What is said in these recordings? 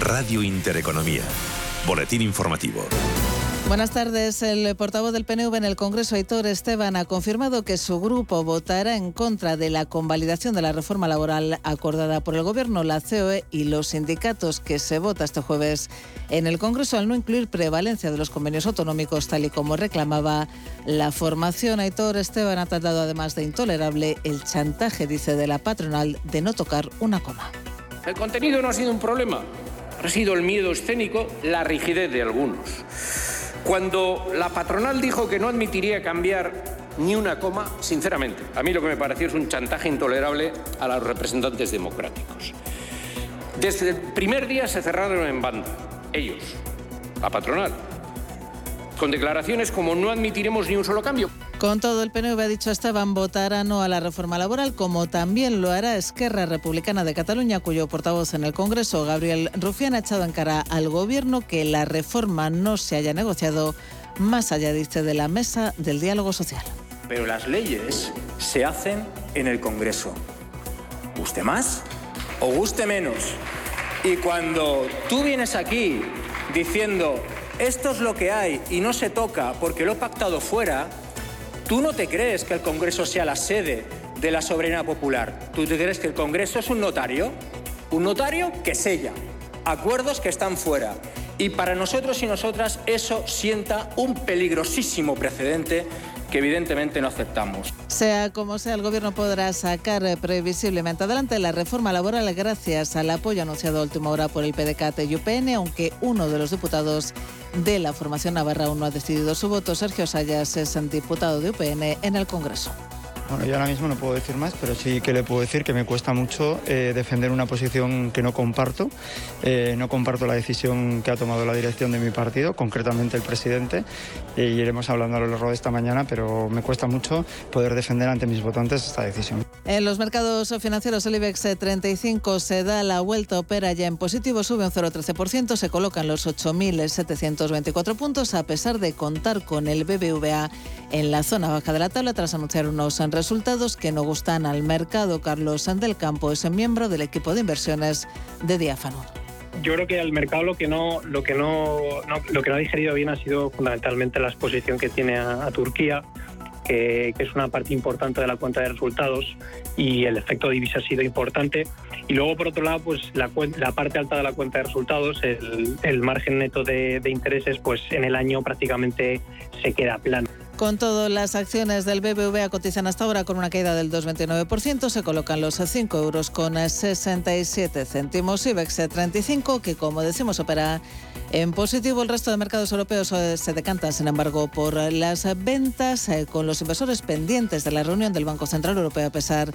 Radio Intereconomía. Boletín informativo. Buenas tardes. El portavoz del PNV en el Congreso, Aitor Esteban, ha confirmado que su grupo votará en contra de la convalidación de la reforma laboral acordada por el Gobierno, la COE y los sindicatos que se vota este jueves en el Congreso al no incluir prevalencia de los convenios autonómicos, tal y como reclamaba la formación. Aitor Esteban ha tratado además de intolerable el chantaje, dice, de la patronal de no tocar una coma. El contenido no ha sido un problema, ha sido el miedo escénico, la rigidez de algunos. Cuando la patronal dijo que no admitiría cambiar ni una coma, sinceramente, a mí lo que me pareció es un chantaje intolerable a los representantes democráticos. Desde el primer día se cerraron en banda, ellos, la patronal, con declaraciones como no admitiremos ni un solo cambio. Con todo, el PNV ha dicho Esteban votará no a la reforma laboral, como también lo hará Esquerra Republicana de Cataluña, cuyo portavoz en el Congreso, Gabriel Rufián, ha echado en cara al Gobierno que la reforma no se haya negociado más allá, dice, de la mesa del diálogo social. Pero las leyes se hacen en el Congreso. Guste más o guste menos. Y cuando tú vienes aquí diciendo esto es lo que hay y no se toca porque lo he pactado fuera, Tú no te crees que el Congreso sea la sede de la soberanía popular. Tú te crees que el Congreso es un notario, un notario que sella acuerdos que están fuera. Y para nosotros y nosotras eso sienta un peligrosísimo precedente que evidentemente no aceptamos. Sea como sea, el Gobierno podrá sacar previsiblemente adelante la reforma laboral gracias al apoyo anunciado a última hora por el PDCAT y UPN, aunque uno de los diputados de la formación navarra aún no ha decidido su voto. Sergio Sayas es diputado de UPN en el Congreso. Bueno, yo ahora mismo no puedo decir más, pero sí que le puedo decir que me cuesta mucho eh, defender una posición que no comparto. Eh, no comparto la decisión que ha tomado la dirección de mi partido, concretamente el presidente, y iremos hablando a lo largo de esta mañana, pero me cuesta mucho poder defender ante mis votantes esta decisión. En los mercados financieros, el IBEX 35 se da la vuelta, opera ya en positivo, sube un 0,13%, se colocan los 8.724 puntos, a pesar de contar con el BBVA en la zona baja de la tabla tras anunciar unos resultados que no gustan al mercado. Carlos Campo es miembro del equipo de inversiones de Diáfano. Yo creo que al mercado lo que no lo que no, lo que no ha digerido bien ha sido fundamentalmente la exposición que tiene a, Turquía, que, es una parte importante de la cuenta de resultados y el efecto divisa ha sido importante. Y luego, por otro lado, pues la, la parte alta de la cuenta de resultados, el, el margen neto de, de, intereses, pues en el año prácticamente se queda plano. Con todo, las acciones del BBVA cotizan hasta ahora con una caída del 2,29%. Se colocan los 5 euros con 67 céntimos. IBEX 35, que como decimos opera en positivo. El resto de mercados europeos se decantan, sin embargo, por las ventas, eh, con los inversores pendientes de la reunión del Banco Central Europeo, a pesar de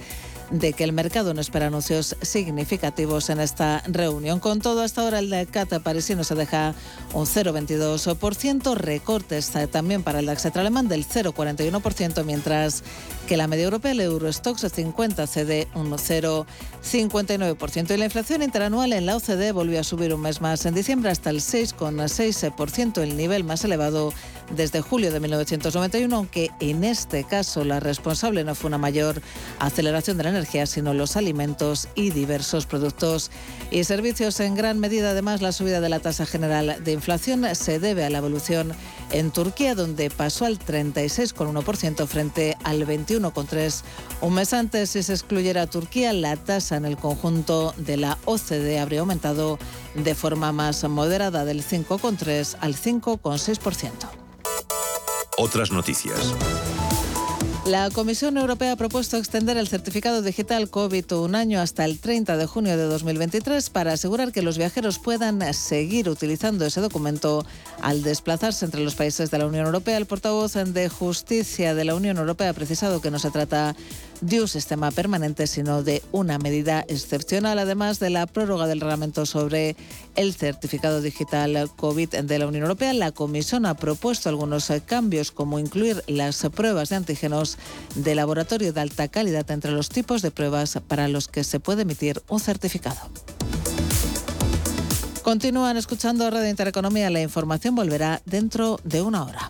que el mercado no espera anuncios significativos en esta reunión. Con todo, hasta ahora el CAT parisino se deja un 0,22%, recortes también para el DAX alemán del 0,41%, mientras que la media europea, el Eurostox 50, cede un 0,59%. Y la inflación interanual en la OCDE volvió a subir un mes más en diciembre hasta el 6,6%, el nivel más elevado desde julio de 1991, aunque en este caso la responsable no fue una mayor aceleración de la energía, sino los alimentos y diversos productos y servicios. En gran medida, además, la subida de la tasa general de inflación se debe a la evolución en Turquía, donde pasó al 36,1% frente al 21,3% un mes antes. Si se excluyera Turquía, la tasa en el conjunto de la OCDE habría aumentado de forma más moderada del 5,3 al 5,6%. Otras noticias. La Comisión Europea ha propuesto extender el certificado digital COVID un año hasta el 30 de junio de 2023 para asegurar que los viajeros puedan seguir utilizando ese documento al desplazarse entre los países de la Unión Europea. El portavoz de Justicia de la Unión Europea ha precisado que no se trata de un sistema permanente, sino de una medida excepcional, además de la prórroga del reglamento sobre el certificado digital COVID de la Unión Europea. La Comisión ha propuesto algunos cambios, como incluir las pruebas de antígenos de laboratorio de alta calidad entre los tipos de pruebas para los que se puede emitir un certificado. Continúan escuchando Radio Intereconomía. La información volverá dentro de una hora.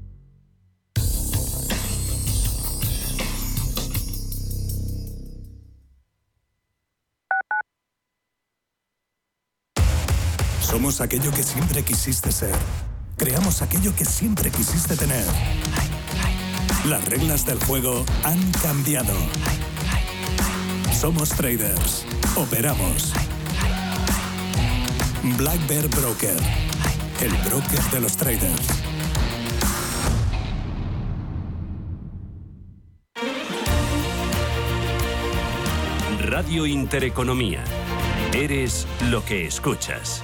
Somos aquello que siempre quisiste ser. Creamos aquello que siempre quisiste tener. Las reglas del juego han cambiado. Somos traders. Operamos. Black Bear Broker. El broker de los traders. Radio Intereconomía. Eres lo que escuchas.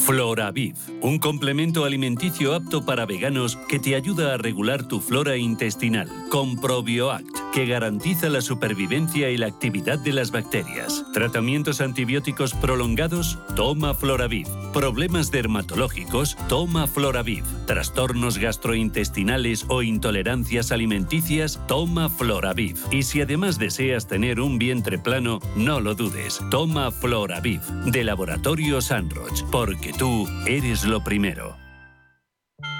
Floraviv, un complemento alimenticio apto para veganos que te ayuda a regular tu flora intestinal, con ProbioAct, que garantiza la supervivencia y la actividad de las bacterias. Tratamientos antibióticos prolongados, toma Floraviv. Problemas dermatológicos, toma Floraviv. Trastornos gastrointestinales o intolerancias alimenticias, toma Floraviv. Y si además deseas tener un vientre plano, no lo dudes, toma Floraviv, de Laboratorio Sanroch, porque tú eres lo primero.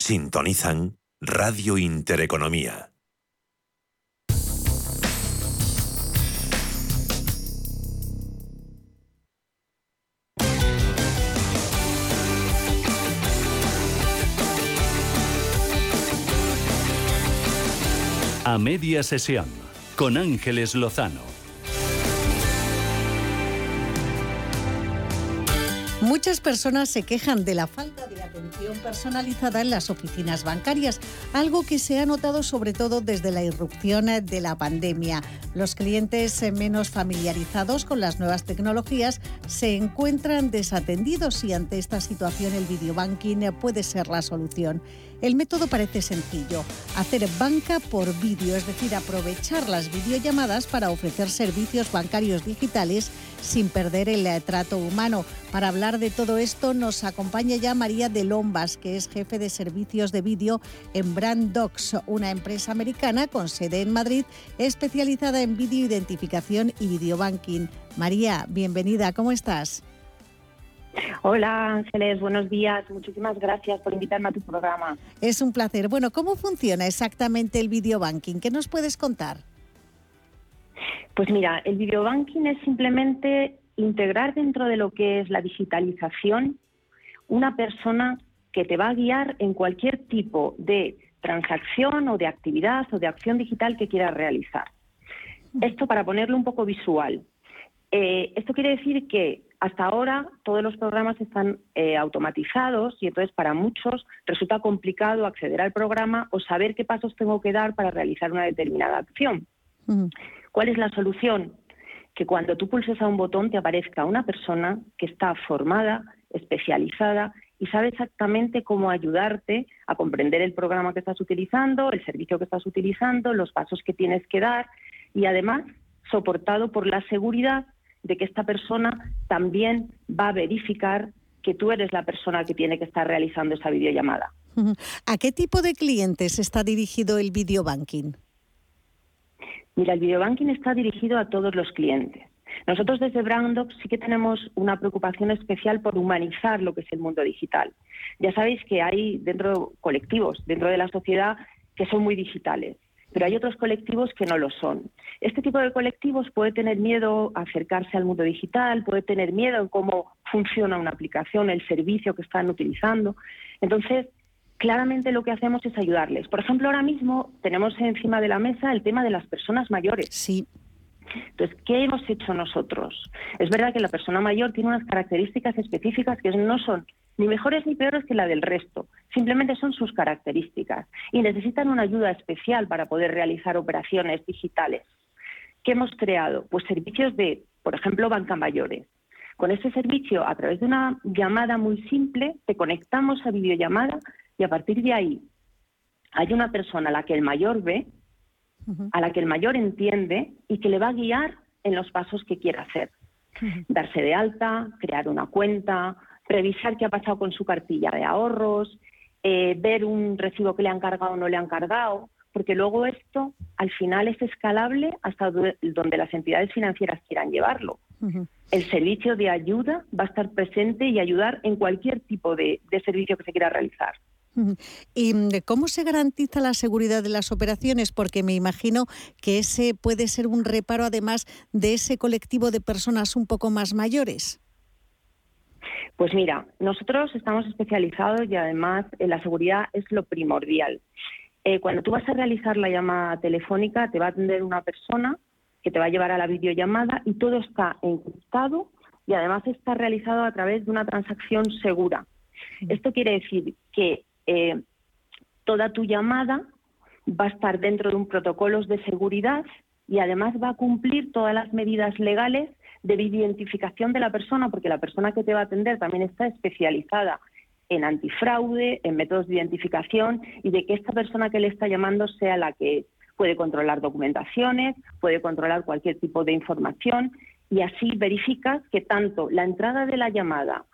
Sintonizan Radio Intereconomía. A media sesión con Ángeles Lozano. Muchas personas se quejan de la falta de atención personalizada en las oficinas bancarias, algo que se ha notado sobre todo desde la irrupción de la pandemia. Los clientes menos familiarizados con las nuevas tecnologías se encuentran desatendidos y ante esta situación el videobanking puede ser la solución. El método parece sencillo, hacer banca por vídeo, es decir, aprovechar las videollamadas para ofrecer servicios bancarios digitales sin perder el trato humano. Para hablar de todo esto nos acompaña ya María de Lombas, que es jefe de servicios de vídeo en Branddocs, una empresa americana con sede en Madrid especializada en vídeo identificación y videobanking. María, bienvenida, ¿cómo estás? Hola Ángeles, buenos días. Muchísimas gracias por invitarme a tu programa. Es un placer. Bueno, ¿cómo funciona exactamente el videobanking? ¿Qué nos puedes contar? Pues mira, el videobanking es simplemente integrar dentro de lo que es la digitalización una persona que te va a guiar en cualquier tipo de transacción o de actividad o de acción digital que quieras realizar. Esto para ponerlo un poco visual. Eh, esto quiere decir que hasta ahora todos los programas están eh, automatizados y entonces para muchos resulta complicado acceder al programa o saber qué pasos tengo que dar para realizar una determinada acción. ¿Cuál es la solución? Que cuando tú pulses a un botón te aparezca una persona que está formada, especializada y sabe exactamente cómo ayudarte a comprender el programa que estás utilizando, el servicio que estás utilizando, los pasos que tienes que dar y además soportado por la seguridad de que esta persona también va a verificar que tú eres la persona que tiene que estar realizando esa videollamada. ¿A qué tipo de clientes está dirigido el videobanking? Mira, el videobanking está dirigido a todos los clientes. Nosotros desde Brandox sí que tenemos una preocupación especial por humanizar lo que es el mundo digital. Ya sabéis que hay dentro colectivos, dentro de la sociedad, que son muy digitales pero hay otros colectivos que no lo son. Este tipo de colectivos puede tener miedo a acercarse al mundo digital, puede tener miedo en cómo funciona una aplicación, el servicio que están utilizando. Entonces, claramente lo que hacemos es ayudarles. Por ejemplo, ahora mismo tenemos encima de la mesa el tema de las personas mayores. Sí. Entonces, ¿qué hemos hecho nosotros? Es verdad que la persona mayor tiene unas características específicas que no son ni mejores ni peores que la del resto, simplemente son sus características y necesitan una ayuda especial para poder realizar operaciones digitales. ¿Qué hemos creado? Pues servicios de, por ejemplo, banca mayores. Con este servicio, a través de una llamada muy simple, te conectamos a videollamada y a partir de ahí hay una persona a la que el mayor ve, a la que el mayor entiende y que le va a guiar en los pasos que quiera hacer. Darse de alta, crear una cuenta, revisar qué ha pasado con su cartilla de ahorros, eh, ver un recibo que le han cargado o no le han cargado, porque luego esto al final es escalable hasta donde las entidades financieras quieran llevarlo. El servicio de ayuda va a estar presente y ayudar en cualquier tipo de servicio que se quiera realizar. ¿Y mm, cómo se garantiza la seguridad de las operaciones? Porque me imagino que ese puede ser un reparo además de ese colectivo de personas un poco más mayores. Pues mira, nosotros estamos especializados y además en la seguridad es lo primordial. Eh, cuando tú vas a realizar la llamada telefónica, te va a atender una persona que te va a llevar a la videollamada y todo está encriptado y además está realizado a través de una transacción segura. Esto quiere decir que eh, toda tu llamada va a estar dentro de un protocolo de seguridad y además va a cumplir todas las medidas legales de identificación de la persona, porque la persona que te va a atender también está especializada en antifraude, en métodos de identificación y de que esta persona que le está llamando sea la que puede controlar documentaciones, puede controlar cualquier tipo de información y así verificas que tanto la entrada de la llamada,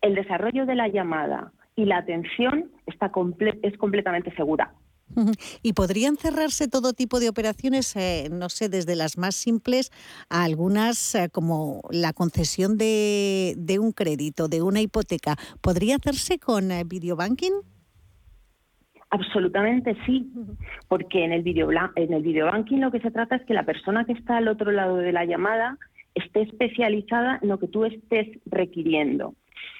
el desarrollo de la llamada y la atención está es completamente segura. ¿Y podrían cerrarse todo tipo de operaciones, eh, no sé, desde las más simples a algunas eh, como la concesión de, un crédito, de una hipoteca? ¿Podría hacerse con eh, videobanking? Absolutamente sí, porque en el, video, en el videobanking lo que se trata es que la persona que está al otro lado de la llamada esté especializada en lo que tú estés requiriendo.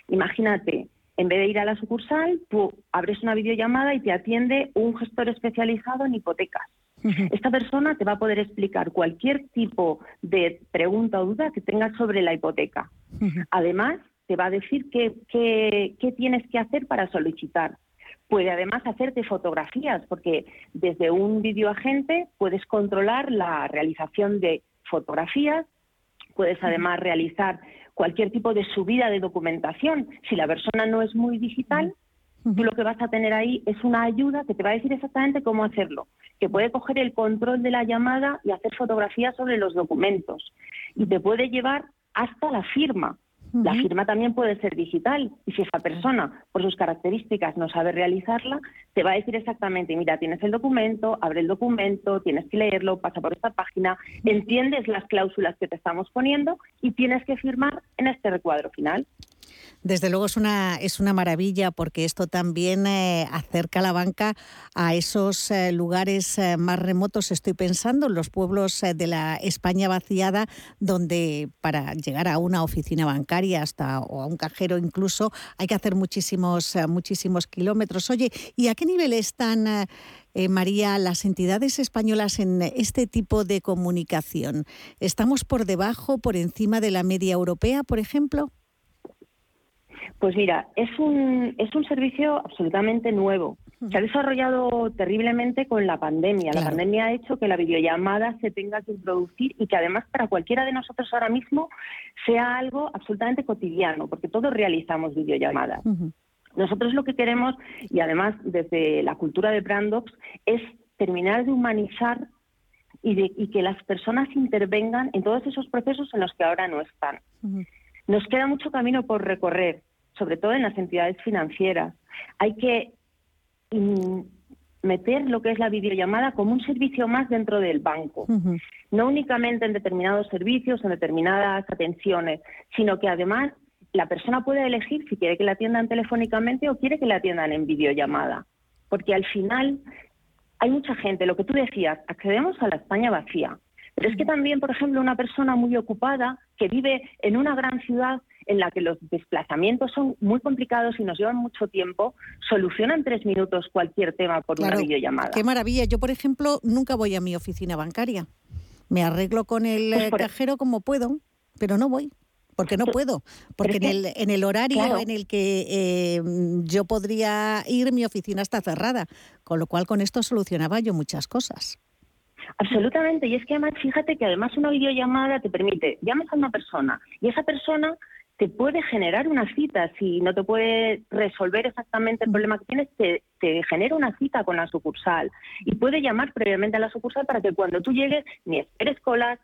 Imagínate, en vez de ir a la sucursal, tú abres una videollamada y te atiende un gestor especializado en hipotecas. Esta persona te va a poder explicar cualquier tipo de pregunta o duda que tengas sobre la hipoteca. Además, te va a decir qué, qué, tienes que hacer para solicitar. Puede además hacerte fotografías, porque desde un videoagente puedes controlar la realización de fotografías, puedes además realizar cualquier tipo de subida de documentación. Si la persona no es muy digital, tú lo que vas a tener ahí es una ayuda que te va a decir exactamente cómo hacerlo, que puede coger el control de la llamada y hacer fotografías sobre los documentos y te puede llevar hasta la firma. La firma también puede ser digital y si esa persona, por sus características, no sabe realizarla, te va a decir exactamente, mira, tienes el documento, abre el documento, tienes que leerlo, pasa por esta página, entiendes las cláusulas que te estamos poniendo y tienes que firmar en este recuadro final. Desde luego es una, es una maravilla porque esto también eh, acerca la banca a esos eh, lugares eh, más remotos. Estoy pensando en los pueblos de la España vaciada, donde para llegar a una oficina bancaria hasta o a un cajero incluso hay que hacer muchísimos, muchísimos kilómetros. Oye, ¿y a qué nivel están, María, las entidades españolas en este tipo de comunicación? ¿Estamos por debajo, por encima de la media europea, por ejemplo? Pues mira, es un, es un servicio absolutamente nuevo. Se ha desarrollado terriblemente con la pandemia. La pandemia ha hecho que la videollamada se tenga que introducir y que además para cualquiera de nosotros ahora mismo sea algo absolutamente cotidiano, porque todos realizamos videollamadas. Nosotros lo que queremos, y además desde la cultura de Brandox, es terminar de humanizar y, de, y que las personas intervengan en todos esos procesos en los que ahora no están. Nos queda mucho camino por recorrer, sobre todo en las entidades financieras. Hay que meter lo que es la videollamada como un servicio más dentro del banco, no únicamente en determinados servicios, en determinadas atenciones, sino que además la persona puede elegir si quiere que la atiendan telefónicamente o quiere que la atiendan en videollamada, porque al final hay mucha gente, lo que tú decías, accedemos a la España vacía. Pero es que también, por ejemplo, una persona muy ocupada que vive en una gran ciudad en la que los desplazamientos son muy complicados y nos llevan mucho tiempo, soluciona en tres minutos cualquier tema por una videollamada. Qué maravilla. Yo, por ejemplo, nunca voy a mi oficina bancaria. Me arreglo con el pues eh, cajero como puedo, pero no voy porque no puedo, porque en el, en el horario en el que eh, yo podría ir, mi oficina está cerrada, con lo cual con esto solucionaba yo muchas cosas. Absolutamente, y es que además fíjate que además una videollamada te permite, llamas a una persona y esa persona te puede generar una cita, si no te puede resolver exactamente el problema que tienes, te, te, genera una cita con la sucursal. Y puede llamar previamente a la sucursal para que cuando tú llegues ni esperes colas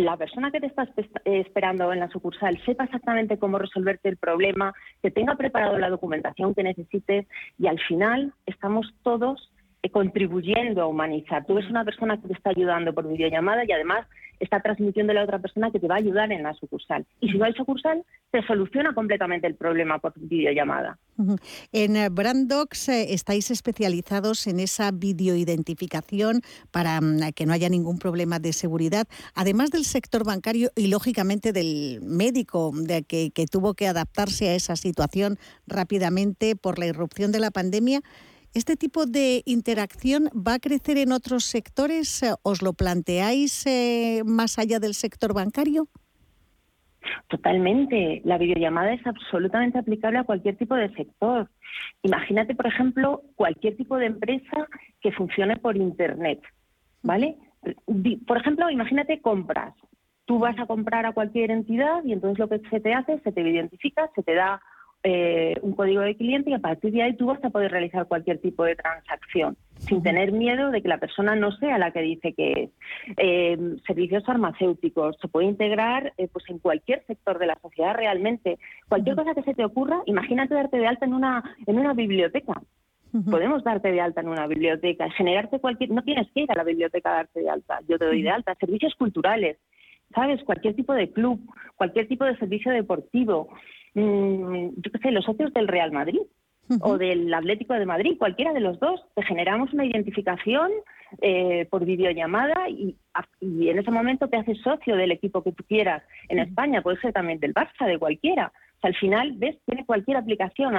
la persona que te está esperando en la sucursal sepa exactamente cómo resolverte el problema, que tenga preparado la documentación que necesites y al final estamos todos eh, contribuyendo a humanizar. Tú eres una persona que te está ayudando por videollamada y además está transmitiendo a la otra persona que te va a ayudar en la sucursal. Y si no hay sucursal, te soluciona completamente el problema por videollamada. En eh, Brandox eh, estáis especializados en esa videoidentificación para mm, que no haya ningún problema de seguridad, además del sector bancario y lógicamente del médico de que, que tuvo que adaptarse a esa situación rápidamente por la irrupción de la pandemia. ¿Este tipo de interacción va a crecer en otros sectores? ¿Os lo planteáis eh, más allá del sector bancario? Totalmente. La videollamada es absolutamente aplicable a cualquier tipo de sector. Imagínate, por ejemplo, cualquier tipo de empresa que funcione por Internet, ¿vale? Por ejemplo, imagínate compras. Tú vas a comprar a cualquier entidad y entonces lo que se te hace, se te identifica, se te da eh, un código de cliente y a partir de ahí tú vas a poder realizar cualquier tipo de transacción sin tener miedo de que la persona no sea la que dice que es. Eh, servicios farmacéuticos, se puede integrar eh, pues en cualquier sector de la sociedad realmente. Cualquier cosa que se te ocurra, imagínate darte de alta en una, en una biblioteca. Podemos darte de alta en una biblioteca, generarte cualquier, no tienes que ir a la biblioteca a darte de alta, yo te doy de alta, servicios culturales, ¿sabes? Cualquier tipo de club, cualquier tipo de servicio deportivo, Mm, yo qué sé, los socios del Real Madrid o del Atlético de Madrid, cualquiera de los dos, te generamos una identificación eh, por videollamada y, y, en ese momento te haces socio del equipo que tú quieras en España, puede ser también del Barça, de cualquiera. O sea, al final, ves, tiene cualquier aplicación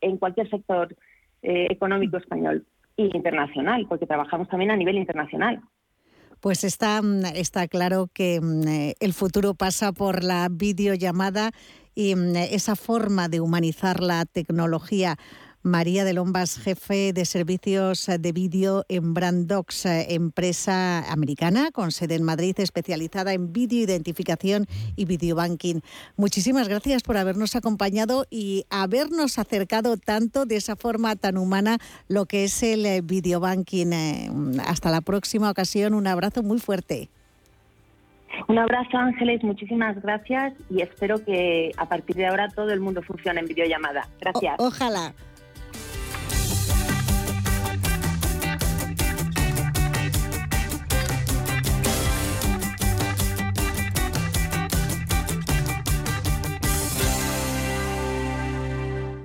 en cualquier sector eh, económico español e internacional, porque trabajamos también a nivel internacional. Pues está, mm, está claro que mm, eh, el futuro pasa por la videollamada y mm, esa forma de humanizar la tecnología. María de Lombas, jefe de servicios de vídeo en Brandox, empresa americana con sede en Madrid, especializada en videoidentificación y videobanking. Muchísimas gracias por habernos acompañado y habernos acercado tanto de esa forma tan humana lo que es el videobanking. Eh, hasta la próxima ocasión, un abrazo muy fuerte. Un abrazo, Ángeles, muchísimas gracias y espero que a partir de ahora todo el mundo funcione en videollamada. Gracias. ojalá.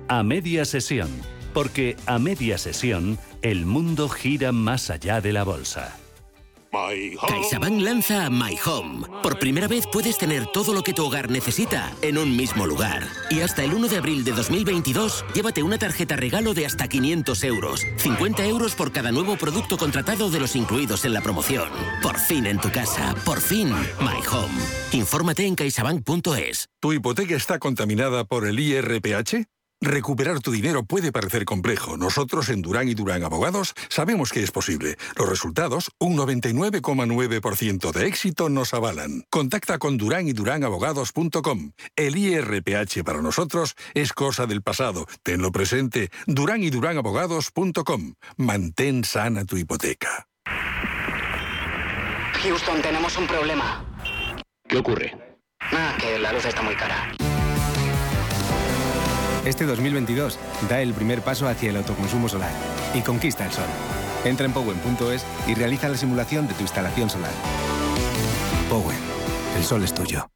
A media sesión, porque a media sesión el mundo gira más allá de la bolsa. CaixaBank lanza My Home. Por primera vez puedes tener todo lo que tu hogar necesita en un mismo lugar. Y hasta el 1 de abril de 2022, llévate una tarjeta regalo de hasta 500 euros. 50 euros por cada nuevo producto contratado de los incluidos en la promoción. Por fin en tu casa. Por fin, My Home. Infórmate en caixabank.es. ¿Tu hipoteca está contaminada por el IRPH? Recuperar tu dinero puede parecer complejo. Nosotros en Durán y Durán Abogados sabemos que es posible. Los resultados, un 99,9% de éxito, nos avalan. Contacta con Durán y Durán Abogados.com. El IRPH para nosotros es cosa del pasado. Tenlo presente. Durán y Durán Abogados.com. Mantén sana tu hipoteca. Houston, tenemos un problema. ¿Qué ocurre? Ah, que la luz está muy cara. Este 2022 da el primer paso hacia el autoconsumo solar y conquista el sol. Entra en powen.es y realiza la simulación de tu instalación solar. Powen, el sol es tuyo.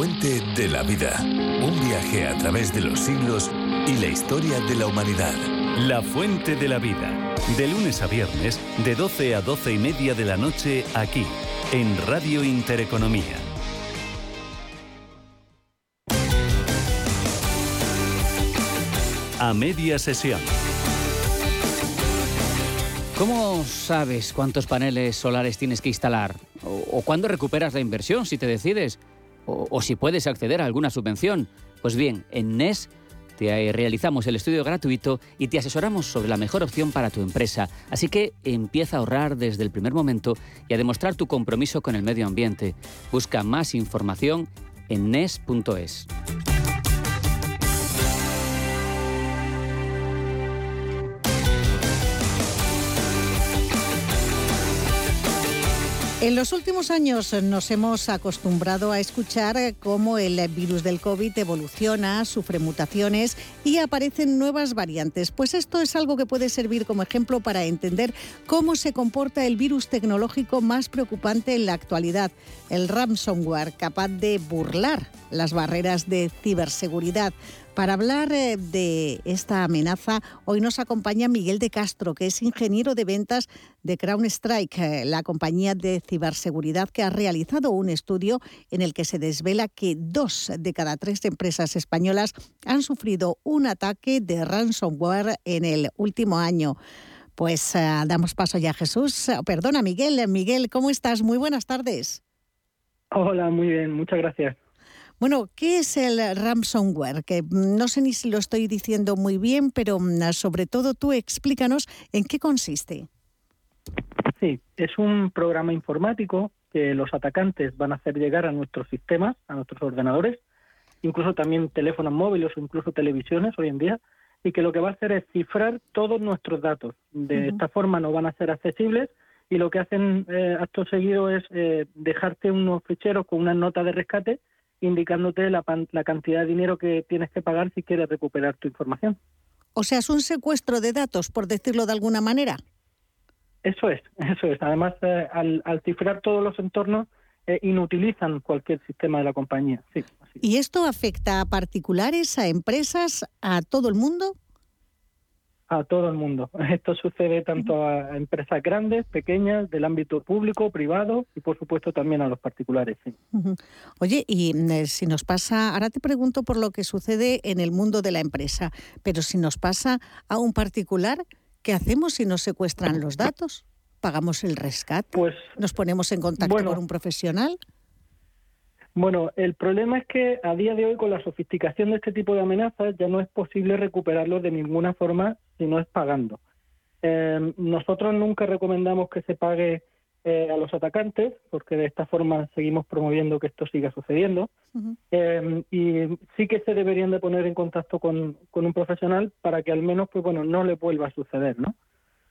fuente de la vida. Un viaje a través de los siglos y la historia de la humanidad. La fuente de la vida. De lunes a viernes, de 12 a 12 y media de la noche, aquí, en Radio Intereconomía. A media sesión. ¿Cómo sabes cuántos paneles solares tienes que instalar? ¿O, o cuándo recuperas la inversión si te decides? O, si puedes acceder a alguna subvención. Pues bien, en NES te realizamos el estudio gratuito y te asesoramos sobre la mejor opción para tu empresa. Así que empieza a ahorrar desde el primer momento y a demostrar tu compromiso con el medio ambiente. Busca más información en NES.es. En los últimos años nos hemos acostumbrado a escuchar cómo el virus del COVID evoluciona, sufre mutaciones y aparecen nuevas variantes. Pues esto es algo que puede servir como ejemplo para entender cómo se comporta el virus tecnológico más preocupante en la actualidad, el ransomware, capaz de burlar las barreras de ciberseguridad. Para hablar eh, de esta amenaza, hoy nos acompaña Miguel de Castro, que es ingeniero de ventas de CrownStrike, eh, la compañía de ciberseguridad que ha realizado un estudio en el que se desvela que dos de cada tres empresas españolas han sufrido un ataque de ransomware en el último año. Pues eh, damos paso ya a Jesús. Perdona, Miguel. Miguel, ¿cómo estás? Muy buenas tardes. Hola, muy bien, muchas gracias. Bueno, ¿qué es el ransomware? Que mm, no sé ni si lo estoy diciendo muy bien, pero mm, sobre todo tú explícanos en qué consiste. Sí, es un programa informático que los atacantes van a hacer llegar a nuestros sistemas, a nuestros ordenadores, incluso también teléfonos móviles o incluso televisiones hoy en día, y que lo que va a hacer es cifrar todos nuestros datos. De esta forma no van a ser accesibles y lo que hacen eh, acto seguido es eh, dejarte unos ficheros con una nota de rescate indicándote la, la cantidad de dinero que tienes que pagar si quieres recuperar tu información. O sea, es un secuestro de datos, por decirlo de alguna manera. Eso es, eso es. Además, eh, al, cifrar todos los entornos, eh, inutilizan cualquier sistema de la compañía. Sí, ¿Y esto afecta a particulares, a empresas, a todo el mundo? A todo el mundo. Esto sucede tanto a empresas grandes, pequeñas, del ámbito público, privado y por supuesto también a los particulares. Oye, y eh, si nos pasa, ahora te pregunto por lo que sucede en el mundo de la empresa, pero si nos pasa a un particular, ¿qué hacemos si nos secuestran los datos? ¿Pagamos el rescate? Pues, ¿Nos ponemos en contacto con un profesional? Bueno, el problema es que a día de hoy con la sofisticación de este tipo de amenazas ya no es posible recuperarlo de ninguna forma si no es pagando. Em, nosotros nunca recomendamos que se pague eh, a los atacantes porque de esta forma seguimos promoviendo que esto siga sucediendo em, y sí que se deberían de poner en contacto con, con un profesional para que al menos pues bueno no le vuelva a suceder, ¿no?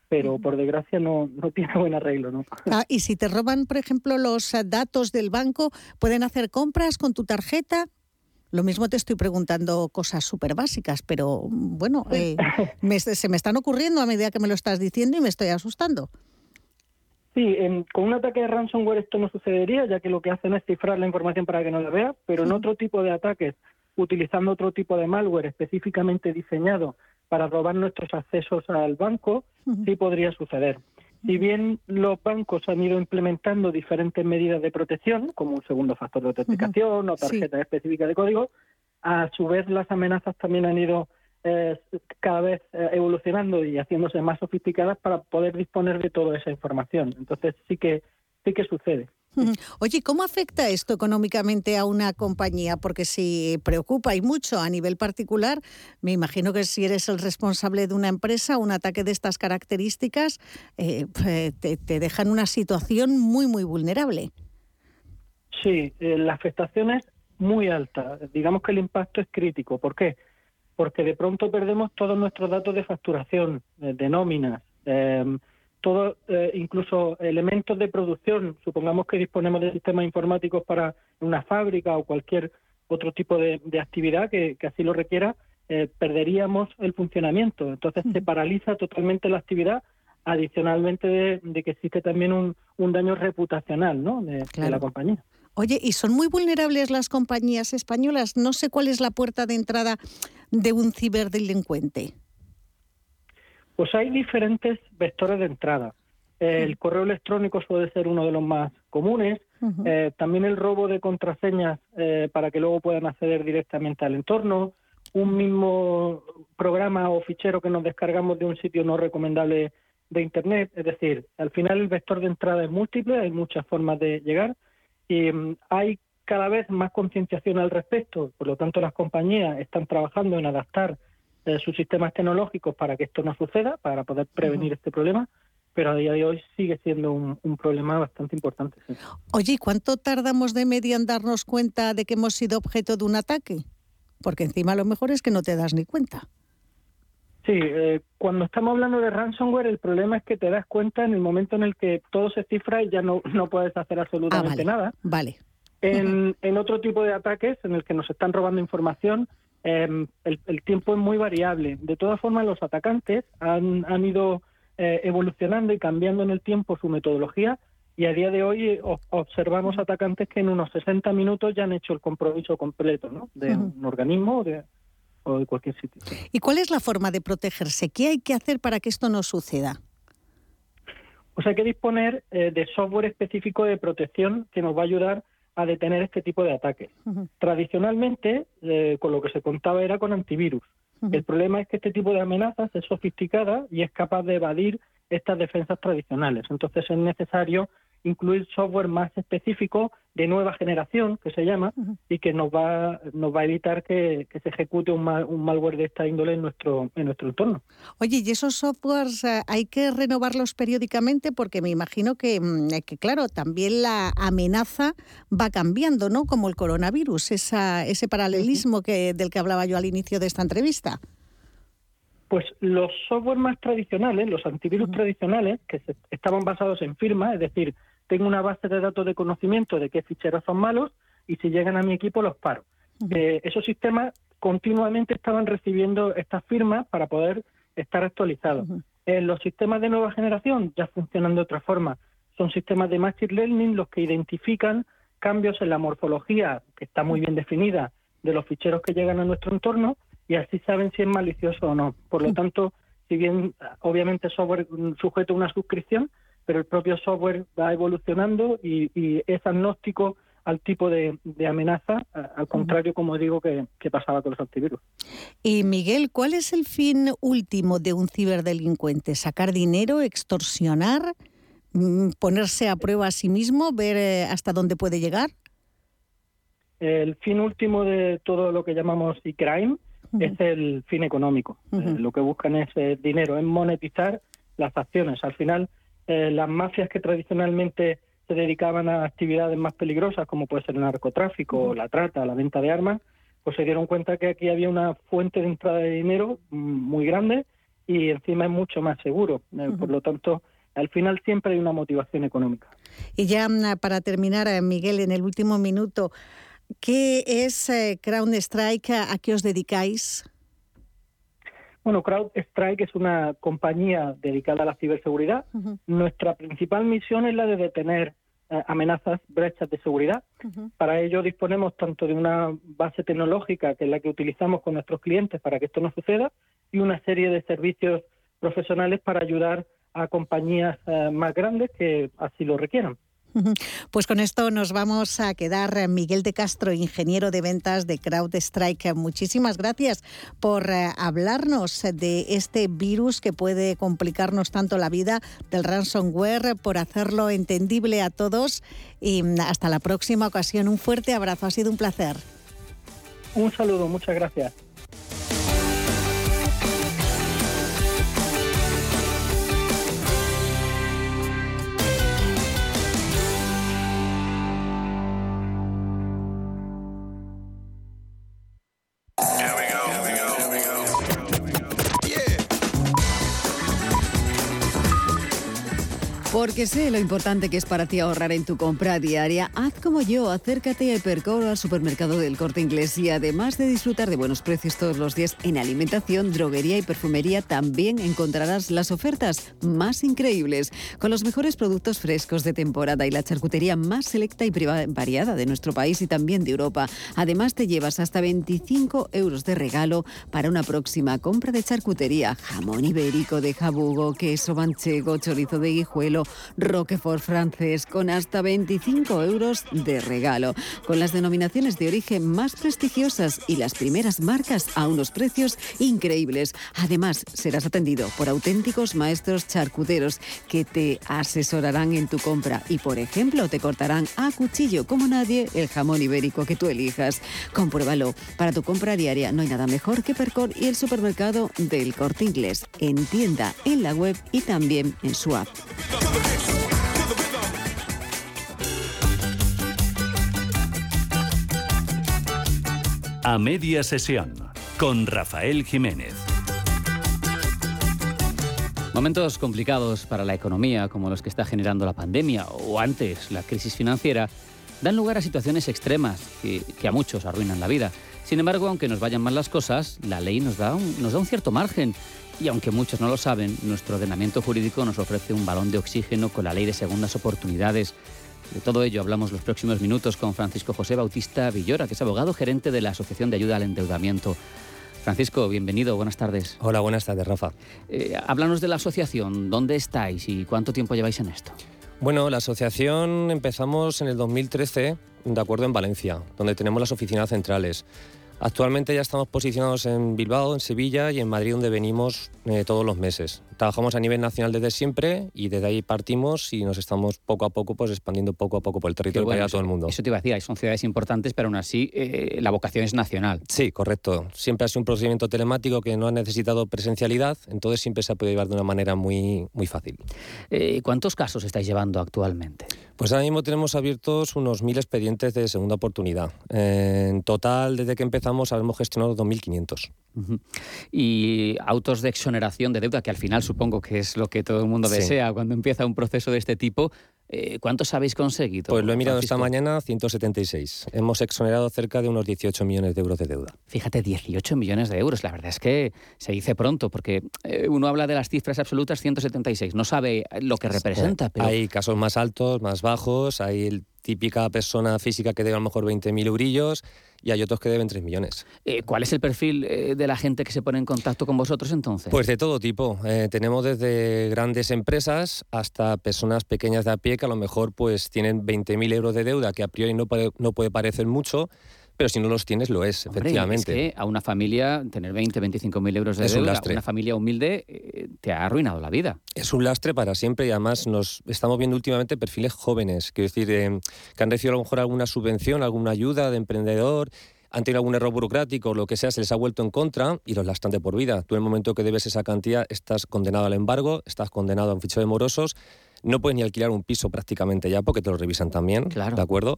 Pero por desgracia no, no tiene buen arreglo. ¿no? Ah, y si te roban, por ejemplo, los eh, datos del banco, ¿pueden hacer compras con tu tarjeta? Lo mismo te estoy preguntando cosas súper básicas, pero bueno, eh, se me están ocurriendo a medida que me lo estás diciendo y me estoy asustando. Sí, con un ataque de ransomware esto no sucedería, ya que lo que hacen es cifrar la información para que no la vea, pero en otro tipo de ataques, utilizando otro tipo de malware específicamente diseñado para robar nuestros accesos al banco, sí podría suceder. Si bien los bancos han ido implementando diferentes medidas de protección, como un segundo factor de autenticación o tarjeta específica de código, a su vez las amenazas también han ido eh, cada vez eh, evolucionando y haciéndose más sofisticadas para poder disponer de toda esa información. Entonces sí que sí que sucede. Oye, ¿cómo afecta esto económicamente a una compañía? Porque si preocupa y mucho a nivel particular, me imagino que si eres el responsable de una empresa, un ataque de estas características eh, pues, te, deja en una situación muy, muy vulnerable. Sí, eh, las afectaciones muy alta. Digamos que el impacto es crítico. ¿Por qué? Porque de pronto perdemos todos nuestros datos de facturación, eh, de nóminas, eh, todos, eh, incluso elementos de producción. Supongamos que disponemos de sistemas informáticos para una fábrica o cualquier otro tipo de, actividad que, así lo requiera, eh, perderíamos el funcionamiento. Entonces se paraliza totalmente la actividad, adicionalmente de, que existe también un, daño reputacional ¿no? de, la compañía. Oye, ¿y son muy vulnerables las compañías españolas? No sé cuál es la puerta de entrada de un ciberdelincuente. Pues hay diferentes vectores de entrada. El correo electrónico suele ser uno de los más comunes. Eh, también el robo de contraseñas eh, para que luego puedan acceder directamente al entorno. Un mismo programa o fichero que nos descargamos de un sitio no recomendable de Internet. Es decir, al final el vector de entrada es múltiple, hay muchas formas de llegar y mm, hay cada vez más concienciación al respecto. Por lo tanto, las compañías están trabajando en adaptar eh, sus sistemas tecnológicos para que esto no suceda, para poder prevenir este problema pero a día de hoy sigue siendo un, problema bastante importante. Oye, ¿y cuánto tardamos de media en darnos cuenta de que hemos sido objeto de un ataque? Porque encima lo mejor es que no te das ni cuenta. Sí, eh, cuando estamos hablando de ransomware, el problema es que te das cuenta en el momento en el que todo se cifra y ya no, no puedes hacer absolutamente ah, nada. Vale. En, en, otro tipo de ataques, en el que nos están robando información, em, el, el, tiempo es muy variable. De todas formas, los atacantes han, han ido eh, evolucionando y cambiando en el tiempo su metodología y a día de hoy eh, observamos atacantes que en unos 60 minutos ya han hecho el compromiso completo ¿no? de un organismo o de, cualquier sitio. ¿Y cuál es la forma de protegerse? ¿Qué hay que hacer para que esto no suceda? Pues hay que disponer eh, de software específico de protección que nos va a ayudar a detener este tipo de ataques. Tradicionalmente, con lo que se contaba era con antivirus. El problema es que este tipo de amenazas es sofisticada y es capaz de evadir estas defensas tradicionales. Entonces es necesario incluir software más específico de nueva generación, que se llama, y que nos va, nos va a evitar que, se ejecute un, un, malware de esta índole en nuestro, en nuestro entorno. Oye, ¿y esos softwares eh, hay que renovarlos periódicamente? Porque me imagino que, mm, que, claro, también la amenaza va cambiando, ¿no? Como el coronavirus, esa, ese paralelismo que, del que hablaba yo al inicio de esta entrevista. Pues los software más tradicionales, los antivirus tradicionales, que estaban basados en firma, es decir, tengo una base de datos de conocimiento de qué ficheros son malos y si llegan a mi equipo los paro. Eh, esos sistemas continuamente estaban recibiendo estas firmas para poder estar actualizados. los sistemas de nueva generación ya funcionan de otra forma. Son sistemas de Machine Learning los que identifican cambios en la morfología, que está muy bien definida, de los ficheros que llegan a nuestro entorno y así saben si es malicioso o no. Por lo tanto, si bien obviamente software sujeto a una suscripción, pero el propio software va evolucionando y, es agnóstico al tipo de, amenaza, al contrario, como digo, que, pasaba con los antivirus. Y Miguel, ¿cuál es el fin último de un ciberdelincuente? ¿Sacar dinero, extorsionar, mm, ponerse a prueba a sí mismo, ver eh, hasta dónde puede llegar? El fin último de todo lo que llamamos e-crime es el fin económico. Eh, lo que buscan es eh, dinero, es monetizar las acciones. Al final, eh, las mafias que tradicionalmente se dedicaban a actividades más peligrosas, como puede ser el narcotráfico, la trata, la venta de armas, pues se dieron cuenta que aquí había una fuente de entrada de dinero mm, muy grande y encima es mucho más seguro. Por lo tanto, al final siempre hay una motivación económica. Y ya mm, para terminar, Miguel, en el último minuto, ¿Qué es eh, CrowdStrike? ¿A qué os dedicáis? Bueno, CrowdStrike es una compañía dedicada a la ciberseguridad. Nuestra principal misión es la de detener eh, amenazas, brechas de seguridad. Para ello disponemos tanto de una base tecnológica, que es la que utilizamos con nuestros clientes para que esto no suceda, y una serie de servicios profesionales para ayudar a compañías eh, más grandes que así lo requieran. Pues con esto nos vamos a quedar. Miguel de Castro, ingeniero de ventas de CrowdStrike, muchísimas gracias por eh, hablarnos de este virus que puede complicarnos tanto la vida del ransomware, por hacerlo entendible a todos mm, hasta la próxima ocasión. Un fuerte abrazo, ha sido un placer. Un saludo, muchas gracias. Porque sé lo importante que es para ti ahorrar en tu compra diaria, haz como yo, acércate a Hipercor al supermercado del Corte Inglés y además de disfrutar de buenos precios todos los días en alimentación, droguería y perfumería, también encontrarás las ofertas más increíbles, con los mejores productos frescos de temporada y la charcutería más selecta y variada de nuestro país y también de Europa. Además te llevas hasta 25 euros de regalo para una próxima compra de charcutería, jamón ibérico de jabugo, queso manchego, chorizo de guijuelo, Roquefort francés con hasta 25 euros de regalo, con las denominaciones de origen más prestigiosas y las primeras marcas a unos precios increíbles. Además, serás atendido por auténticos maestros charcuteros que te asesorarán en tu compra y, por ejemplo, te cortarán a cuchillo como nadie el jamón ibérico que tú elijas. Compruébalo. Para tu compra diaria no hay nada mejor que Percor y el supermercado del Corte Inglés en tienda, en la web y también en su app. A media sesión con Rafael Jiménez. Momentos complicados para la economía, como los que está generando la pandemia o antes la crisis financiera, dan lugar a situaciones extremas que, a muchos arruinan la vida. Sin embargo, aunque nos vayan mal las cosas, la ley nos da un cierto margen y aunque muchos no lo saben, nuestro ordenamiento jurídico nos ofrece un balón de oxígeno con la ley de segundas oportunidades. De todo ello hablamos los próximos minutos con Francisco José Bautista Villora, que es abogado gerente de la Asociación de Ayuda al Endeudamiento. Francisco, bienvenido, buenas tardes. Hola, buenas tardes, Rafa. Eh, háblanos de la asociación, ¿dónde estáis y cuánto tiempo lleváis en esto? Bueno, la asociación empezamos en el 2013, de acuerdo, en Valencia, donde tenemos las oficinas centrales. Actualmente ya estamos posicionados en Bilbao, en Sevilla y en Madrid, donde venimos eh, todos los meses. Trabajamos a nivel nacional desde siempre y desde ahí partimos y nos estamos poco a poco pues expandiendo poco a poco por el territorio para todo el mundo. Eso te iba a decir, son ciudades importantes, pero aún así eh, la vocación es nacional. Sí, correcto. Siempre ha sido un procedimiento telemático que no ha necesitado presencialidad, entonces siempre se ha podido llevar de una manera muy, muy fácil. Eh, ¿Cuántos casos estáis llevando actualmente? Pues ahora mismo tenemos abiertos unos mil expedientes de segunda oportunidad. en total, desde que empezamos, hemos gestionado 2.500. Y autos de exoneración de deuda, que al final supongo que es lo que todo el mundo desea cuando empieza un proceso de este tipo. Eh, ¿Cuántos habéis conseguido? Pues lo he mirado esta mañana, 176. Hemos exonerado cerca de unos 18 millones de euros de deuda. Fíjate, 18 millones de euros. La verdad es que se dice pronto, porque eh, uno habla de las cifras absolutas, 176. No sabe lo que representa. Pero... Hay casos más altos, más bajos. Hay el típica persona física que debe a lo mejor 20.000 eurillos y hay otros que deben 3 millones. Eh, ¿Cuál es el perfil eh, de la gente que se pone en contacto con vosotros entonces? Pues de todo tipo. Eh, tenemos desde grandes empresas hasta personas pequeñas de a pie que a lo mejor pues tienen 20.000 euros de deuda, que a priori no puede, no puede parecer mucho, pero si no los tienes, lo es, efectivamente. Es que a una familia tener 20, 25 mil euros de es deuda, una familia humilde, eh, te ha arruinado la vida. Es un lastre para siempre y además nos estamos viendo últimamente perfiles jóvenes, quiero decir, eh, que han recibido a lo mejor alguna subvención, alguna ayuda de emprendedor han tenido algún error burocrático o lo que sea, se les ha vuelto en contra y los lastran de por vida. Tú en el momento que debes esa cantidad estás condenado al embargo, estás condenado a un ficho de morosos, no puedes ni alquilar un piso prácticamente ya porque te lo revisan también, claro. ¿de acuerdo?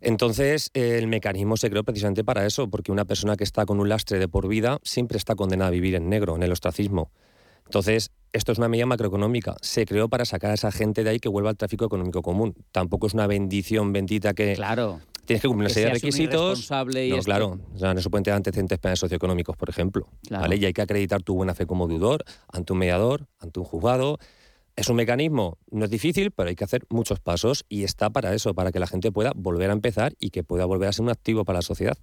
Entonces, el mecanismo se creó precisamente para eso, porque una persona que está con un lastre de por vida siempre está condenada a vivir en negro, en el ostracismo. Entonces, esto es una medida macroeconómica. Se creó para sacar a esa gente de ahí que vuelva al tráfico económico común. Tampoco es una bendición bendita que. Claro. Tienes que cumplir una serie de requisitos. Y no, claro. O sea, no se pueden tener antecedentes penales socioeconómicos, por ejemplo. ¿vale? Y hay que acreditar tu buena fe como deudor ante un mediador, ante un juzgado. Es un mecanismo, no es difícil, pero hay que hacer muchos pasos y está para eso, para que la gente pueda volver a empezar y que pueda volver a ser un activo para la sociedad.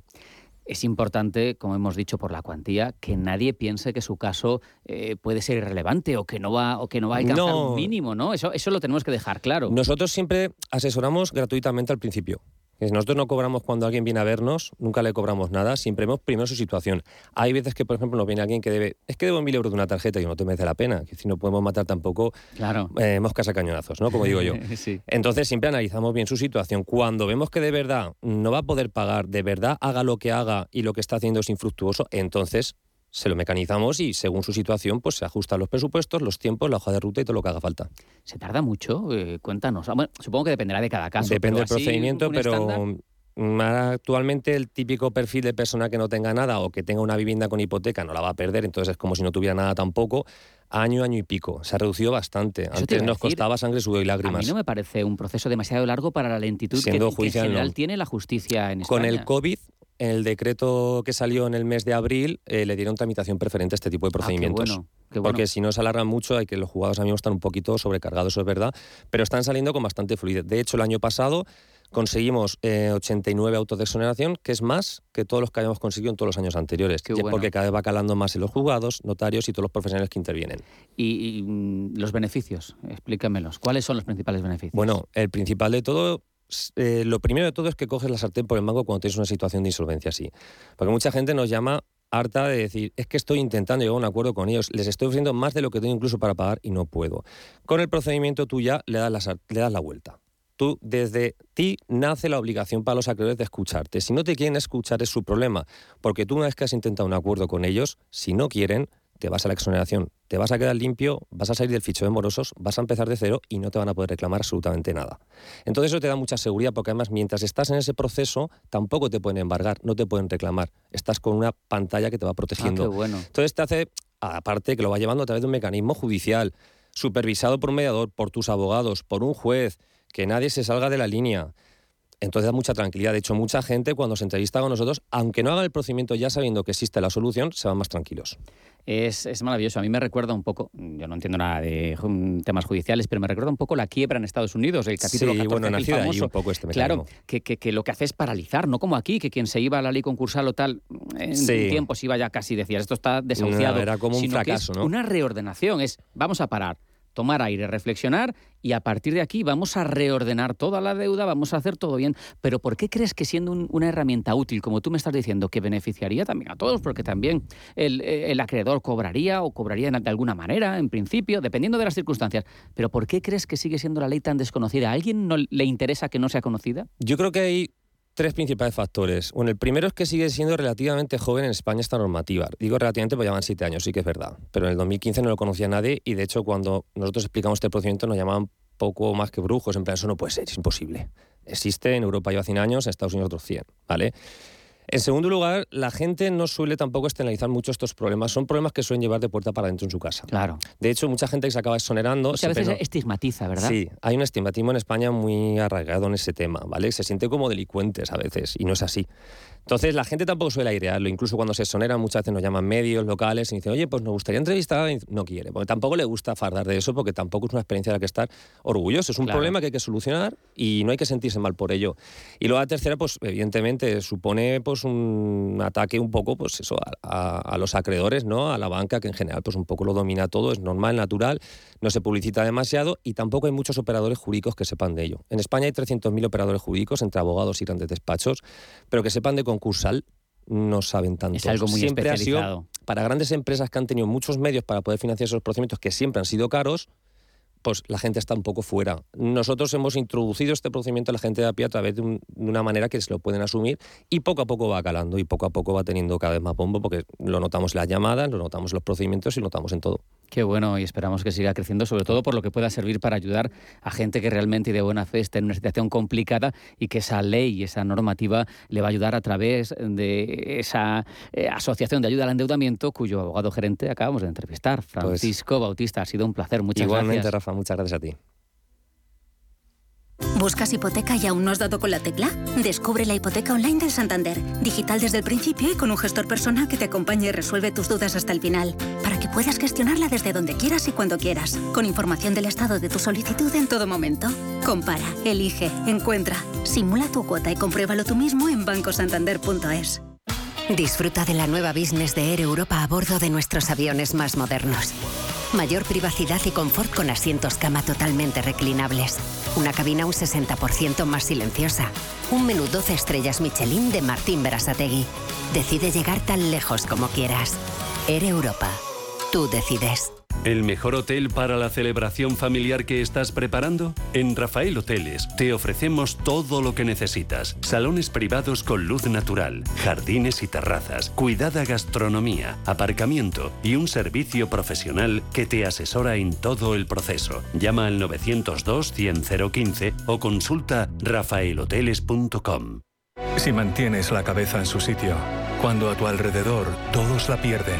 Es importante, como hemos dicho por la cuantía, que nadie piense que su caso eh, puede ser irrelevante o que no va o que no va a alcanzar un mínimo, ¿no? Eso, eso lo tenemos que dejar claro. Nosotros siempre asesoramos gratuitamente al principio. Nosotros no cobramos cuando alguien viene a vernos, nunca le cobramos nada, siempre vemos primero su situación. Hay veces que, por ejemplo, nos viene alguien que debe, es que debo mil euros de una tarjeta y no te merece la pena, que si no podemos matar tampoco claro. eh, moscas a cañonazos, ¿no? Como digo yo. Entonces siempre analizamos bien su situación. Cuando vemos que de verdad no va a poder pagar, de verdad haga lo que haga y lo que está haciendo es infructuoso, entonces se lo mecanizamos y según su situación pues se ajustan los presupuestos, los tiempos, la hoja de ruta y todo lo que haga falta. ¿Se tarda mucho? Eh, cuéntanos. Ah, supongo que dependerá de cada caso. Depende del procedimiento, pero actualmente el típico perfil de persona que no tenga nada o que tenga una vivienda con hipoteca no la va a perder, entonces es como si no tuviera nada tampoco. año, año y pico. Se ha reducido bastante. Antes nos costaba sangre, sudor y lágrimas. A mí no me parece un proceso demasiado largo para la lentitud que, en general tiene la justicia en España. Con el COVID en el decreto que salió en el mes de abril eh, le dieron tramitación preferente a este tipo de procedimientos. Ah, qué bueno, Porque si no se alargan mucho, hay que los juzgados amigos están un poquito sobrecargados, eso es verdad, pero están saliendo con bastante fluidez. De hecho, el año pasado conseguimos 89 eh, autos de exoneración, que es más que todos los que habíamos conseguido en todos los años anteriores, porque cada vez va calando más en los juzgados, notarios y todos los profesionales que intervienen. ¿Y, mm, los beneficios? Explícamelos. ¿Cuáles son los principales beneficios? Bueno, el principal de todo eh, lo primero de todo es que coges la sartén por el mango cuando tienes una situación de insolvencia así. Porque mucha gente nos llama harta de decir, es que estoy intentando llegar a un acuerdo con ellos, les estoy ofreciendo más de lo que tengo incluso para pagar y no puedo. Con el procedimiento tú ya le das la, le das la vuelta. Tú, desde ti nace la obligación para los acreedores de escucharte. Si no te quieren escuchar es su problema, porque tú una vez que has intentado un acuerdo con ellos, si no quieren, te vas a la exoneración, te vas a quedar limpio, vas a salir del ficho de morosos, vas a empezar de cero y no te van a poder reclamar absolutamente nada. Entonces eso te da mucha seguridad porque además mientras estás en ese proceso tampoco te pueden embargar, no te pueden reclamar. Estás con una pantalla que te va protegiendo. Ah, bueno. Entonces te hace, aparte que lo va llevando a través de un mecanismo judicial, supervisado por un mediador, por tus abogados, por un juez, que nadie se salga de la línea. Entonces da mucha tranquilidad. De hecho, mucha gente cuando se entrevista con nosotros, aunque no hagan el procedimiento ya sabiendo que existe la solución, se van más tranquilos. Es, es, maravilloso. A mí me recuerda un poco, yo no entiendo nada de temas judiciales, pero me recuerda un poco la quiebra en Estados Unidos, el capítulo sí, 14, bueno, nació famoso. Un poco este Claro, que, que, que, lo que hace es paralizar, no como aquí, que quien se iba a la ley concursal o tal, en Sí. tiempos iba ya casi, decías, esto está desahuciado. No, era como un fracaso, ¿no? Una reordenación, es vamos a parar tomar aire, reflexionar y a partir de aquí vamos a reordenar toda la deuda, vamos a hacer todo bien. Pero ¿por qué crees que siendo un- una herramienta útil, como tú me estás diciendo, que beneficiaría también a todos? Porque también el, eh, acreedor cobraría o cobraría de alguna manera, en principio, dependiendo de las circunstancias. Pero ¿por qué crees que sigue siendo la ley tan desconocida? ¿A alguien no le interesa que no sea conocida? Yo creo que hay tres principales factores. Bueno, el primero es que sigue siendo relativamente joven en España esta normativa. Digo relativamente porque llevan siete años, sí que es verdad. Pero en el 2015 no lo conocía nadie y de hecho cuando nosotros explicamos este procedimiento nos llamaban poco más que brujos. En plan, eso no puede ser, es imposible. Existe, en Europa lleva 100 años, en Estados Unidos otros 100, ¿vale? En segundo lugar, la gente no suele tampoco externalizar mucho estos problemas. Son problemas que suelen llevar de puerta para adentro en su casa. Claro. De hecho, mucha gente que se acaba exonerando... Sea, a veces estigmatiza, ¿verdad? Sí, hay un estigmatismo en España muy arraigado en ese tema, ¿vale? Se siente como delincuentes a veces y no es así. Entonces, la gente tampoco suele airearlo. Incluso cuando se exoneran, muchas veces nos llaman medios locales y dicen, oye, pues nos gustaría entrevistar. Y no quiere, porque tampoco le gusta fardar de eso, porque tampoco es una experiencia de la que estar orgulloso. Es un Claro. problema que hay que solucionar y no hay que sentirse mal por ello. Y luego la tercera, pues evidentemente, supone pues un ataque un poco, pues eso, a, a- a los acreedores, ¿no? A la banca, que en general, pues un poco lo domina todo, es normal, natural, no se publicita demasiado y tampoco hay muchos operadores jurídicos que sepan de ello. En España hay 300.000 operadores jurídicos entre abogados y grandes despachos, pero que sepan de concursal no saben tanto. Es algo muy siempre ha sido especializado. para grandes empresas que han tenido muchos medios para poder financiar esos procedimientos que siempre han sido caros, pues la gente está un poco fuera. Nosotros hemos introducido este procedimiento a la gente de a pie a través de, un- de una manera que se lo pueden asumir y poco a poco va calando y poco a poco va teniendo cada vez más bombo porque lo notamos en las llamadas, lo notamos en los procedimientos y lo notamos en todo. Qué bueno y esperamos que siga creciendo, sobre todo por lo que pueda servir para ayudar a gente que realmente y de buena fe esté en una situación complicada y que esa ley y esa normativa le va a ayudar a través de esa eh, asociación de ayuda al endeudamiento cuyo abogado gerente acabamos de entrevistar, Francisco Bautista. Ha sido un placer, muchas Igualmente, gracias. Rafa, muchas gracias a ti. ¿Buscas hipoteca y aún no has dado con la tecla? Descubre la hipoteca online del Santander, digital desde el principio y con un gestor personal que te acompañe y resuelve tus dudas hasta el final, para que puedas gestionarla desde donde quieras y cuando quieras, con información del estado de tu solicitud en todo momento. Compara, elige, encuentra, simula tu cuota y compruébalo tú mismo en bancosantander.es. Disfruta de la nueva business de Air Europa a bordo de nuestros aviones más modernos. Mayor privacidad y confort con asientos cama totalmente reclinables. Una cabina un 60% más silenciosa. Un menú 12 estrellas Michelin de Martín Berasategui. Decide llegar tan lejos como quieras. Air Europa. Tú decides. ¿El mejor hotel para la celebración familiar que estás preparando? En Rafael Hoteles te ofrecemos todo lo que necesitas. Salones privados con luz natural, jardines y terrazas, cuidada gastronomía, aparcamiento y un servicio profesional que te asesora en todo el proceso. Llama al 902 100 015 o consulta rafaelhoteles.com. Si mantienes la cabeza en su sitio, cuando a tu alrededor todos la pierden,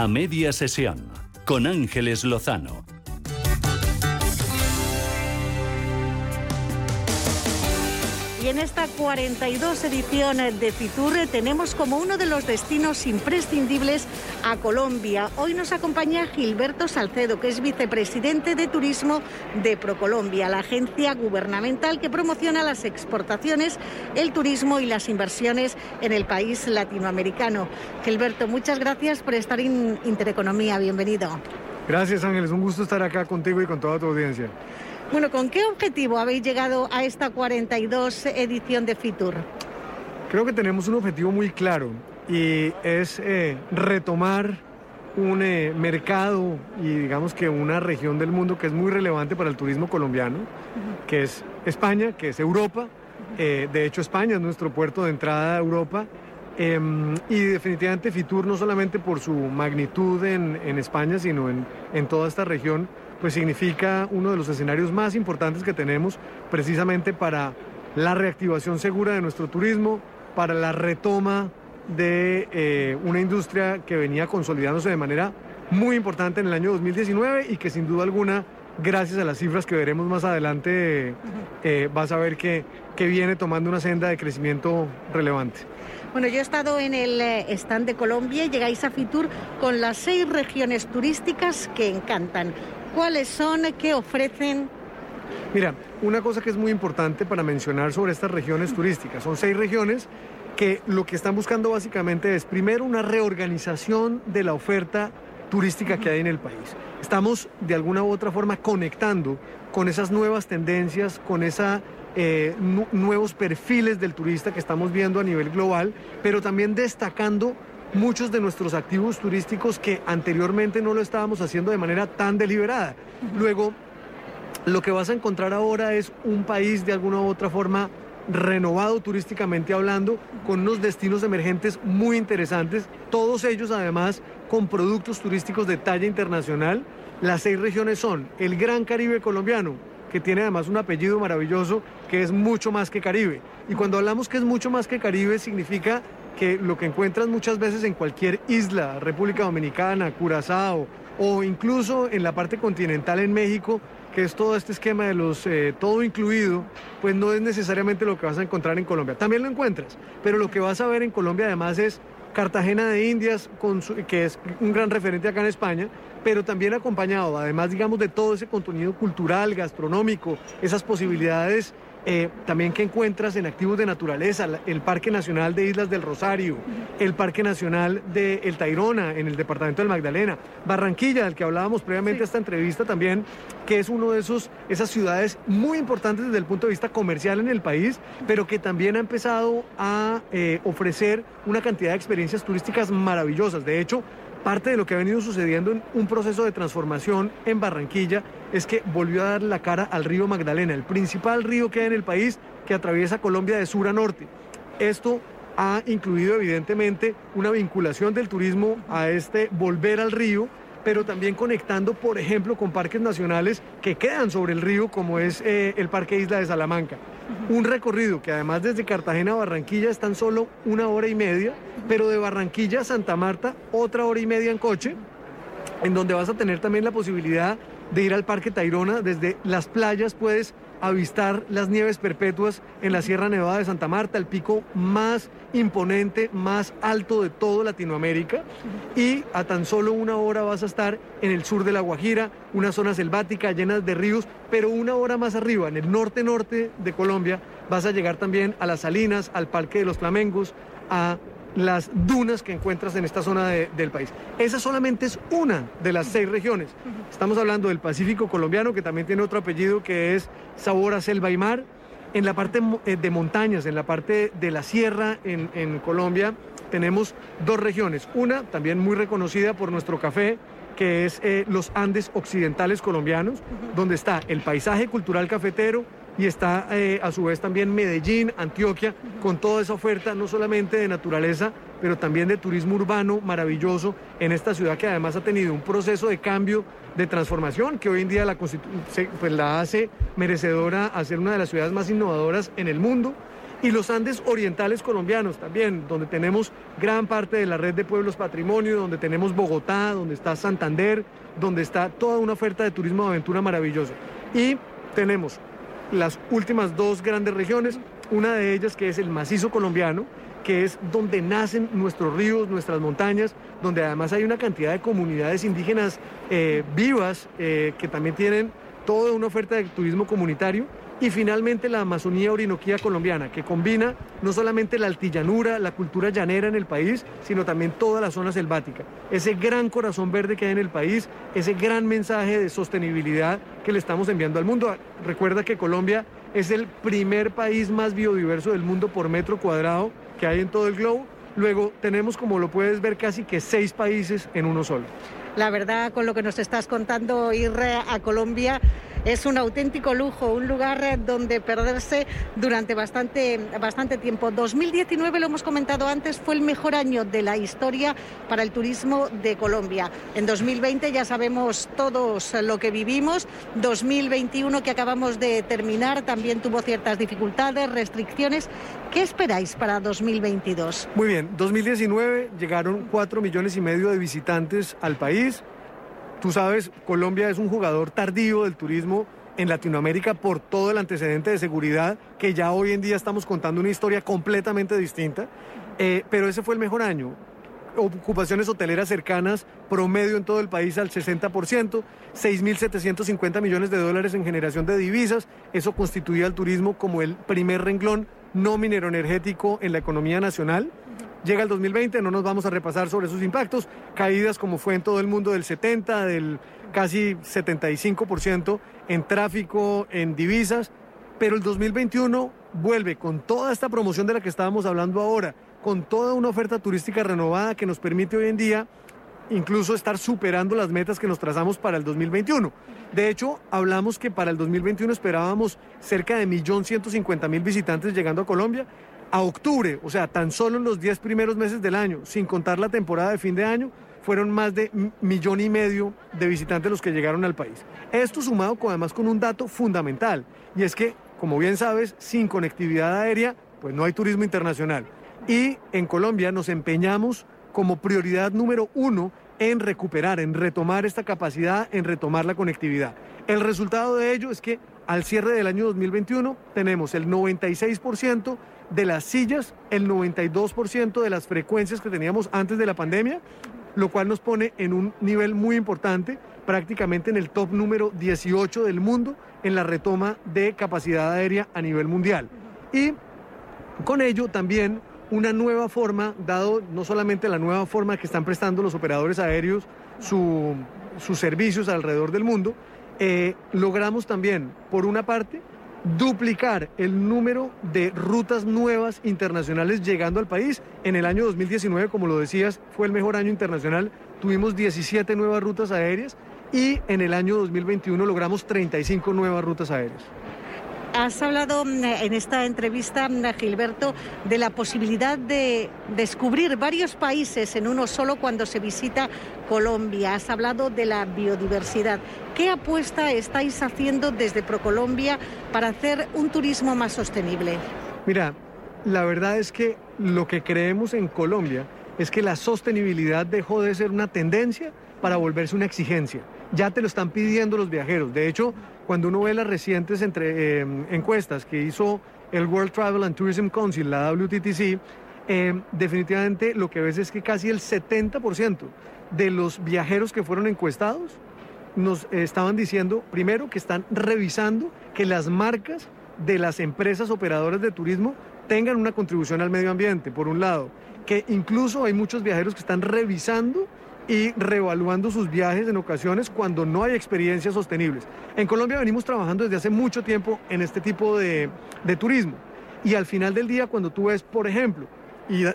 A media sesión, con Ángeles Lozano. Y en esta 42 edición de Fitur tenemos como uno de los destinos imprescindibles a Colombia. Hoy nos acompaña Gilberto Salcedo, que es vicepresidente de Turismo de Procolombia, la agencia gubernamental que promociona las exportaciones, el turismo y las inversiones en el país latinoamericano. Gilberto, muchas gracias por estar en Intereconomía. Bienvenido. Gracias Ángeles, un gusto estar acá contigo y con toda tu audiencia. Bueno, ¿con qué objetivo habéis llegado a esta 42 edición de Fitur? Creo que tenemos un objetivo muy claro y es eh, retomar un eh, mercado y digamos que una región del mundo que es muy relevante para el turismo colombiano, que es España, que es Europa. Eh, de hecho, España es nuestro puerto de entrada a Europa. Em, y definitivamente Fitur, no solamente por su magnitud en, en España, sino en, en toda esta región, pues significa uno de los escenarios más importantes que tenemos precisamente para la reactivación segura de nuestro turismo, para la retoma de eh, una industria que venía consolidándose de manera muy importante en el año 2019 y que sin duda alguna, gracias a las cifras que veremos más adelante, eh, vas a ver que, que viene tomando una senda de crecimiento relevante. Bueno, yo he estado en el eh, stand de Colombia y llegáis a Fitur con las seis regiones turísticas que encantan. ¿Cuáles son? ¿Qué ofrecen? Mira, una cosa que es muy importante para mencionar sobre estas regiones turísticas, son seis regiones que lo que están buscando básicamente es primero una reorganización de la oferta turística que hay en el país. Estamos de alguna u otra forma conectando con esas nuevas tendencias, con esos eh, nuevos perfiles del turista que estamos viendo a nivel global, pero también destacando muchos de nuestros activos turísticos que anteriormente no lo estábamos haciendo de manera tan deliberada. Luego, lo que vas a encontrar ahora es un país de alguna u otra forma renovado turísticamente hablando, con unos destinos emergentes muy interesantes, todos ellos además con productos turísticos de talla internacional. Las seis regiones son el Gran Caribe colombiano, que tiene además un apellido maravilloso que es mucho más que Caribe. Y cuando hablamos que es mucho más que Caribe significa que lo que encuentras muchas veces en cualquier isla, República Dominicana, Curazao o incluso en la parte continental en México, que es todo este esquema de los eh, todo incluido, pues no es necesariamente lo que vas a encontrar en Colombia. También lo encuentras, pero lo que vas a ver en Colombia además es Cartagena de Indias, que es un gran referente acá en España, pero también acompañado, además, digamos, de todo ese contenido cultural, gastronómico, esas posibilidades eh, también que encuentras en activos de naturaleza, el Parque Nacional de Islas del Rosario, el Parque Nacional de El Tairona en el departamento del Magdalena, Barranquilla, del que hablábamos previamente esta entrevista también, que es uno de esos esas ciudades muy importantes desde el punto de vista comercial en el país, pero que también ha empezado a eh, ofrecer una cantidad de experiencias turísticas maravillosas. De hecho, Parte de lo que ha venido sucediendo en un proceso de transformación en Barranquilla es que volvió a dar la cara al río Magdalena, el principal río que hay en el país que atraviesa Colombia de sur a norte. Esto ha incluido evidentemente una vinculación del turismo a este volver al río, pero también conectando, por ejemplo, con parques nacionales que quedan sobre el río, como es eh, el Parque Isla de Salamanca. Un recorrido que además desde Cartagena a Barranquilla están solo una hora y media, pero de Barranquilla a Santa Marta otra hora y media en coche, en donde vas a tener también la posibilidad de ir al Parque Tayrona. Desde las playas puedes avistar las nieves perpetuas en la Sierra Nevada de Santa Marta, el pico más imponente, más alto de toda Latinoamérica. Y a tan solo una hora vas a estar en el sur de La Guajira, una zona selvática llena de ríos, pero una hora más arriba, en el norte-norte de Colombia, vas a llegar también a las Salinas, al Parque de los Flamengos, a las dunas que encuentras en esta zona del país. Esa solamente es una de las seis regiones. Estamos hablando del Pacífico colombiano, que también tiene otro apellido que es Sabor a Selva y Mar. En la parte eh, de montañas, en la parte de la sierra en, Colombia, tenemos dos regiones. Una también muy reconocida por nuestro café, que es eh, los Andes Occidentales colombianos, donde está el paisaje cultural cafetero, y está eh, a su vez también Medellín, Antioquia, con toda esa oferta no solamente de naturaleza, pero también de turismo urbano maravilloso en esta ciudad que además ha tenido un proceso de cambio, de transformación, que hoy en día la, pues, la hace merecedora a ser una de las ciudades más innovadoras en el mundo. Y los Andes orientales colombianos también, donde tenemos gran parte de la red de pueblos patrimonio, donde tenemos Bogotá, donde está Santander, donde está toda una oferta de turismo de aventura maravillosa. Y tenemos las últimas dos grandes regiones, una de ellas que es el macizo colombiano, que es donde nacen nuestros ríos, nuestras montañas, donde además hay una cantidad de comunidades indígenas eh, vivas eh, que también tienen toda una oferta de turismo comunitario y finalmente la Amazonía Orinoquía colombiana, que combina no solamente la altillanura, la cultura llanera en el país, sino también toda la zona selvática. Ese gran corazón verde que hay en el país, ese gran mensaje de sostenibilidad que le estamos enviando al mundo. Recuerda que Colombia es el primer país más biodiverso del mundo por metro cuadrado que hay en todo el globo. Luego tenemos, como lo puedes ver, casi que seis países en uno solo. La verdad, con lo que nos estás contando, ir a Colombia es un auténtico lujo, un lugar donde perderse durante bastante, bastante tiempo. 2019, lo hemos comentado antes, fue el mejor año de la historia para el turismo de Colombia. En 2020 ya sabemos todos lo que vivimos. 2021 que acabamos de terminar también tuvo ciertas dificultades, restricciones. ¿Qué esperáis para 2022? Muy bien, 2019 llegaron 4 millones y medio de visitantes al país. Tú sabes, Colombia es un jugador tardío del turismo en Latinoamérica por todo el antecedente de seguridad, que ya hoy en día estamos contando una historia completamente distinta, eh, pero ese fue el mejor año. Ocupaciones hoteleras cercanas, promedio en todo el país al 60%, 6.750 millones de dólares en generación de divisas, eso constituía al turismo como el primer renglón no minero energético en la economía nacional. Llega el 2020, no nos vamos a repasar sobre sus impactos, caídas como fue en todo el mundo del 70, del casi 75% en tráfico, en divisas, pero el 2021 vuelve con toda esta promoción de la que estábamos hablando ahora, con toda una oferta turística renovada que nos permite hoy en día incluso estar superando las metas que nos trazamos para el 2021. De hecho, hablamos que para el 2021 esperábamos cerca de 1.150.000 visitantes llegando a Colombia a octubre, o sea, tan solo en los 10 primeros meses del año, sin contar la temporada de fin de año, fueron más de millón y medio de visitantes los que llegaron al país. Esto sumado además con un dato fundamental, y es que, como bien sabes, sin conectividad aérea, pues no hay turismo internacional. Y en Colombia nos empeñamos como prioridad número uno en recuperar, en retomar esta capacidad, en retomar la conectividad. El resultado de ello es que al cierre del año 2021 tenemos el 96% de las sillas, el 92% de las frecuencias que teníamos antes de la pandemia, lo cual nos pone en un nivel muy importante, prácticamente en el top número 18 del mundo en la retoma de capacidad aérea a nivel mundial. Y con ello también una nueva forma, dado no solamente la nueva forma que están prestando los operadores aéreos sus servicios alrededor del mundo, eh, logramos también, por una parte, duplicar el número de rutas nuevas internacionales llegando al país. En el año 2019, como lo decías, fue el mejor año internacional. Tuvimos 17 nuevas rutas aéreas y en el año 2021 logramos 35 nuevas rutas aéreas. Has hablado mm, en esta entrevista, mm, Gilberto, de la posibilidad de descubrir varios países en uno solo cuando se visita Colombia. Has hablado de la biodiversidad. ¿Qué apuesta estáis haciendo desde ProColombia para hacer un turismo más sostenible? Mira, la verdad es que lo que creemos en Colombia es que la sostenibilidad dejó de ser una tendencia para volverse una exigencia. Ya te lo están pidiendo los viajeros. De hecho, cuando uno ve las recientes eh, encuestas que hizo el World Travel and Tourism Council, la WTTC, eh, definitivamente lo que ves es que casi el 70% de los viajeros que fueron encuestados nos estaban diciendo, primero, que están revisando que las marcas de las empresas operadoras de turismo tengan una contribución al medio ambiente, por un lado, que incluso hay muchos viajeros que están revisando y reevaluando sus viajes en ocasiones cuando no hay experiencias sostenibles. En Colombia venimos trabajando desde hace mucho tiempo en este tipo de, de turismo y al final del día cuando tú ves, por ejemplo,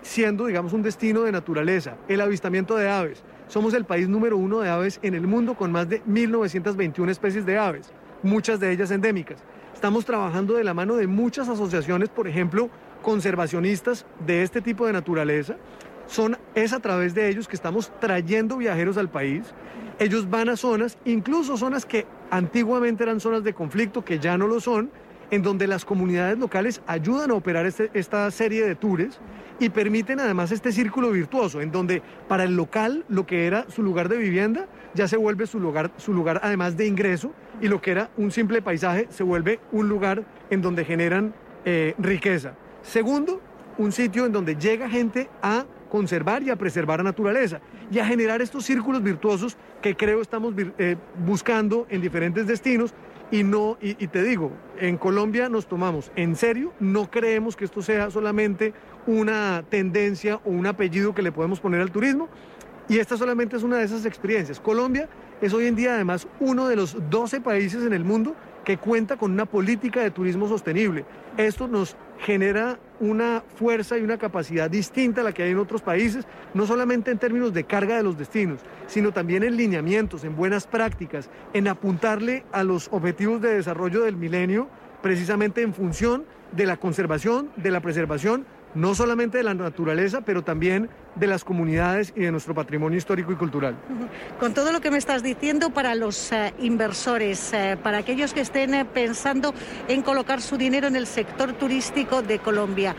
siendo, digamos, un destino de naturaleza, el avistamiento de aves. Somos el país número uno de aves en el mundo con más de 1.921 especies de aves, muchas de ellas endémicas. Estamos trabajando de la mano de muchas asociaciones, por ejemplo, conservacionistas de este tipo de naturaleza. Son, es a través de ellos que estamos trayendo viajeros al país. Ellos van a zonas, incluso zonas que antiguamente eran zonas de conflicto, que ya no lo son, en donde las comunidades locales ayudan a operar este, esta serie de tours y permiten además este círculo virtuoso, en donde para el local lo que era su lugar de vivienda ya se vuelve su lugar, su lugar además de ingreso y lo que era un simple paisaje se vuelve un lugar en donde generan eh, riqueza. Segundo, un sitio en donde llega gente a conservar y a preservar la naturaleza y a generar estos círculos virtuosos que creo estamos eh, buscando en diferentes destinos y no, y, te digo, en Colombia nos tomamos en serio, no creemos que esto sea solamente una tendencia o un apellido que le podemos poner al turismo, y esta solamente es una de esas experiencias. Colombia es hoy en día además uno de los 12 países en el mundo que cuenta con una política de turismo sostenible. Esto nos genera una fuerza y una capacidad distinta a la que hay en otros países, no solamente en términos de carga de los destinos, sino también en lineamientos, en buenas prácticas, en apuntarle a los objetivos de desarrollo del milenio, precisamente en función de la conservación, de la preservación no solamente de la naturaleza, pero también de las comunidades y de nuestro patrimonio histórico y cultural. Con todo lo que me estás diciendo para los eh, inversores, eh, para aquellos que estén eh, pensando en colocar su dinero en el sector turístico de Colombia,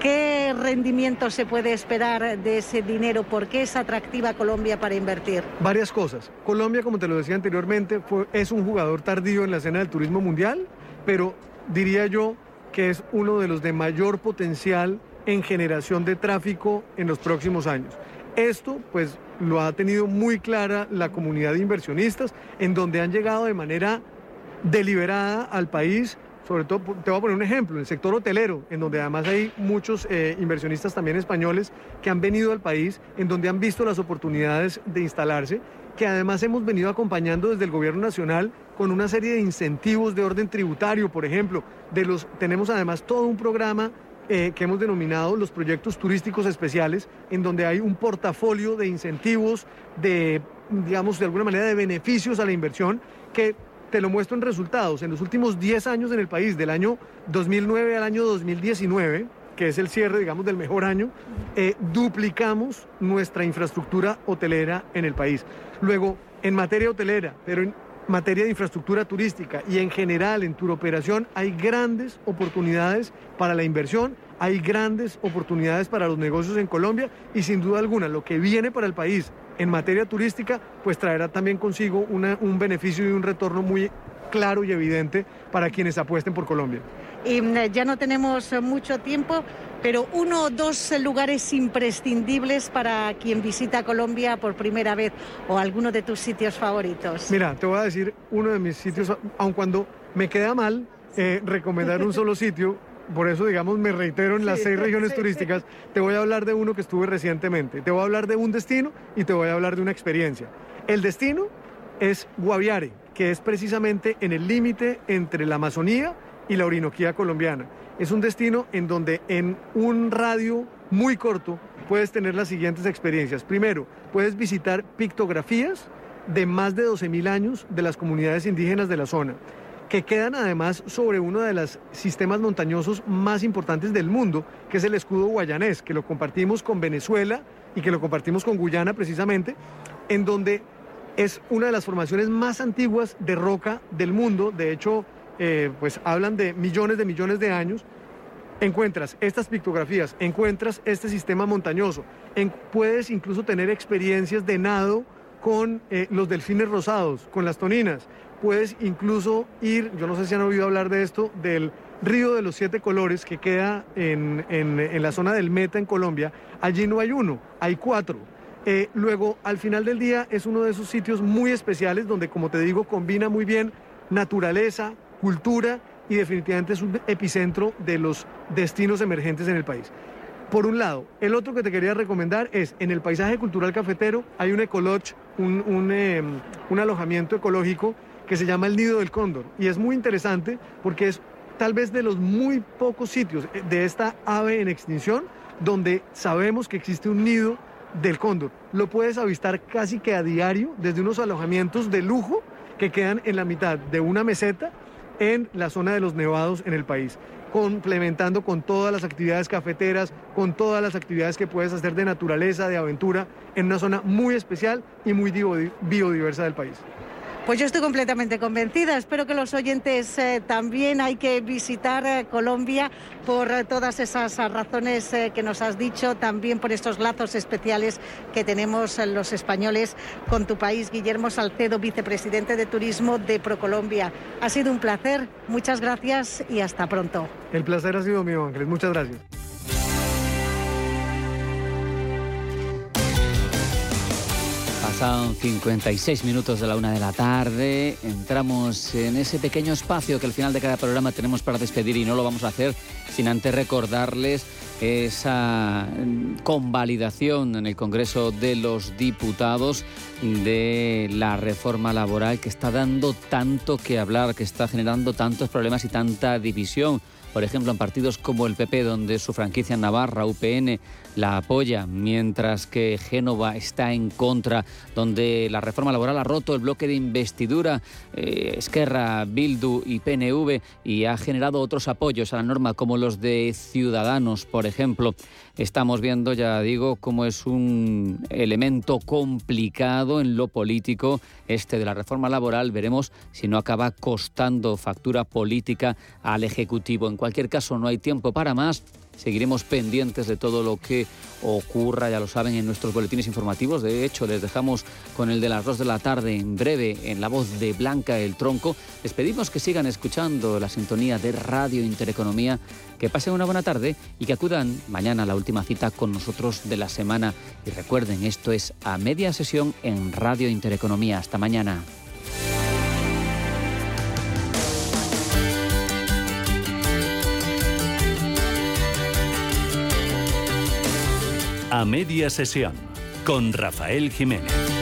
¿qué rendimiento se puede esperar de ese dinero? ¿Por qué es atractiva Colombia para invertir? Varias cosas. Colombia, como te lo decía anteriormente, fue, es un jugador tardío en la escena del turismo mundial, pero diría yo que es uno de los de mayor potencial en generación de tráfico en los próximos años. Esto pues lo ha tenido muy clara la comunidad de inversionistas, en donde han llegado de manera deliberada al país, sobre todo, te voy a poner un ejemplo, el sector hotelero, en donde además hay muchos eh, inversionistas también españoles que han venido al país, en donde han visto las oportunidades de instalarse, que además hemos venido acompañando desde el gobierno nacional con una serie de incentivos de orden tributario, por ejemplo, de los, tenemos además todo un programa eh, que hemos denominado los proyectos turísticos especiales, en donde hay un portafolio de incentivos, de, digamos, de alguna manera de beneficios a la inversión, que te lo muestro en resultados. En los últimos 10 años en el país, del año 2009 al año 2019, que es el cierre, digamos, del mejor año, eh, duplicamos nuestra infraestructura hotelera en el país. Luego, en materia hotelera, pero en materia de infraestructura turística y en general en turoperación hay grandes oportunidades para la inversión, hay grandes oportunidades para los negocios en Colombia y sin duda alguna lo que viene para el país en materia turística pues traerá también consigo un beneficio y un retorno muy claro y evidente para quienes apuesten por Colombia. Y mm, ya no tenemos mucho tiempo, pero uno o dos lugares imprescindibles para quien visita Colombia por primera vez o alguno de tus sitios favoritos. Mira, te voy a decir uno de mis sitios, aun cuando me queda mal eh, recomendar un solo sitio, por eso, digamos, me reitero en las seis regiones turísticas, te voy a hablar de uno que estuve recientemente, te voy a hablar de un destino y te voy a hablar de una experiencia. El destino es Guaviare, que es precisamente en el límite entre la Amazonía y la Orinoquía colombiana es un destino en donde en un radio muy corto puedes tener las siguientes experiencias. Primero, puedes visitar pictografías de más de 12.000 años de las comunidades indígenas de la zona, que quedan además sobre uno de los sistemas montañosos más importantes del mundo, que es el escudo guayanés, que lo compartimos con Venezuela y que lo compartimos con Guyana precisamente, en donde es una de las formaciones más antiguas de roca del mundo. De hecho, eh, pues hablan de millones de millones de años, encuentras estas pictografías, encuentras este sistema montañoso, puedes incluso tener experiencias de nado con eh, los delfines rosados, con las toninas. Puedes incluso ir, yo no sé si han oído hablar de esto, del río de los siete colores que queda en, en la zona del Meta en Colombia. Allí no hay uno, hay cuatro. Eh, luego, al final del día, es uno de esos sitios muy especiales donde, como te digo, combina muy bien naturaleza, cultura y definitivamente es un epicentro de los destinos emergentes en el país. Por un lado, el otro que te quería recomendar es en el paisaje cultural cafetero hay un ecolodge, un, em, un alojamiento ecológico que se llama el Nido del Cóndor y es muy interesante porque es tal vez de los muy pocos sitios eh, de esta ave en extinción donde sabemos que existe un nido del cóndor. Lo puedes avistar casi que a diario desde unos alojamientos de lujo que quedan en la mitad de una meseta en la zona de los nevados en el país, complementando con todas las actividades cafeteras, con todas las actividades que puedes hacer de naturaleza, de aventura, en una zona muy especial y muy biodiversa del país. Pues yo estoy completamente convencida. Espero que los oyentes eh, también hay que visitar eh, Colombia por eh, todas esas razones que nos has dicho, también por estos lazos especiales que tenemos los españoles con tu país. Guillermo Salcedo, vicepresidente de Turismo de Procolombia. Ha sido un placer. Muchas gracias y hasta pronto. El placer ha sido mío, Ángeles. Muchas gracias. Pasan 56 minutos de la una de la tarde. Entramos en ese pequeño espacio que al final de cada programa tenemos para despedir y no lo vamos a hacer sin antes recordarles esa convalidación en el Congreso de los Diputados de la reforma laboral que está dando tanto que hablar, que está generando tantos problemas y tanta división por ejemplo, en partidos como el PP, donde su franquicia Navarra, UPN, la apoya, mientras que Génova está en contra, donde la reforma laboral ha roto el bloque de investidura, eh, Esquerra, Bildu y PNV, y ha generado otros apoyos a la norma, como los de Ciudadanos, por ejemplo. Estamos viendo, ya digo, cómo es un elemento complicado en lo político este de la reforma laboral. Veremos si no acaba costando factura política al Ejecutivo. En cualquier caso, no hay tiempo para más. Seguiremos pendientes de todo lo que ocurra, ya lo saben, en nuestros boletines informativos. De hecho, les dejamos con el de las 2 de la tarde en breve en la voz de Blanca el Tronco. Les pedimos que sigan escuchando la sintonía de Radio Intereconomía, que pasen una buena tarde y que acudan mañana a la última cita con nosotros de la semana. Y recuerden, esto es a media sesión en Radio Intereconomía. Hasta mañana. A media sesión con Rafael Jiménez.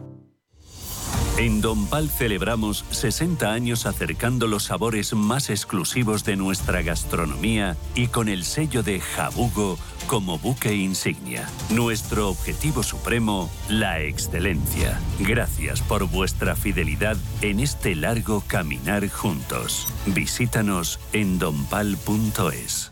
En Don Pal celebramos 60 años acercando los sabores más exclusivos de nuestra gastronomía y con el sello de Jabugo como buque insignia. Nuestro objetivo supremo, la excelencia. Gracias por vuestra fidelidad en este largo caminar juntos. Visítanos en donpal.es.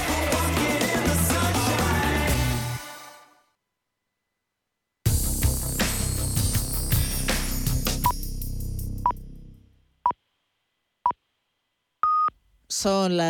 Son las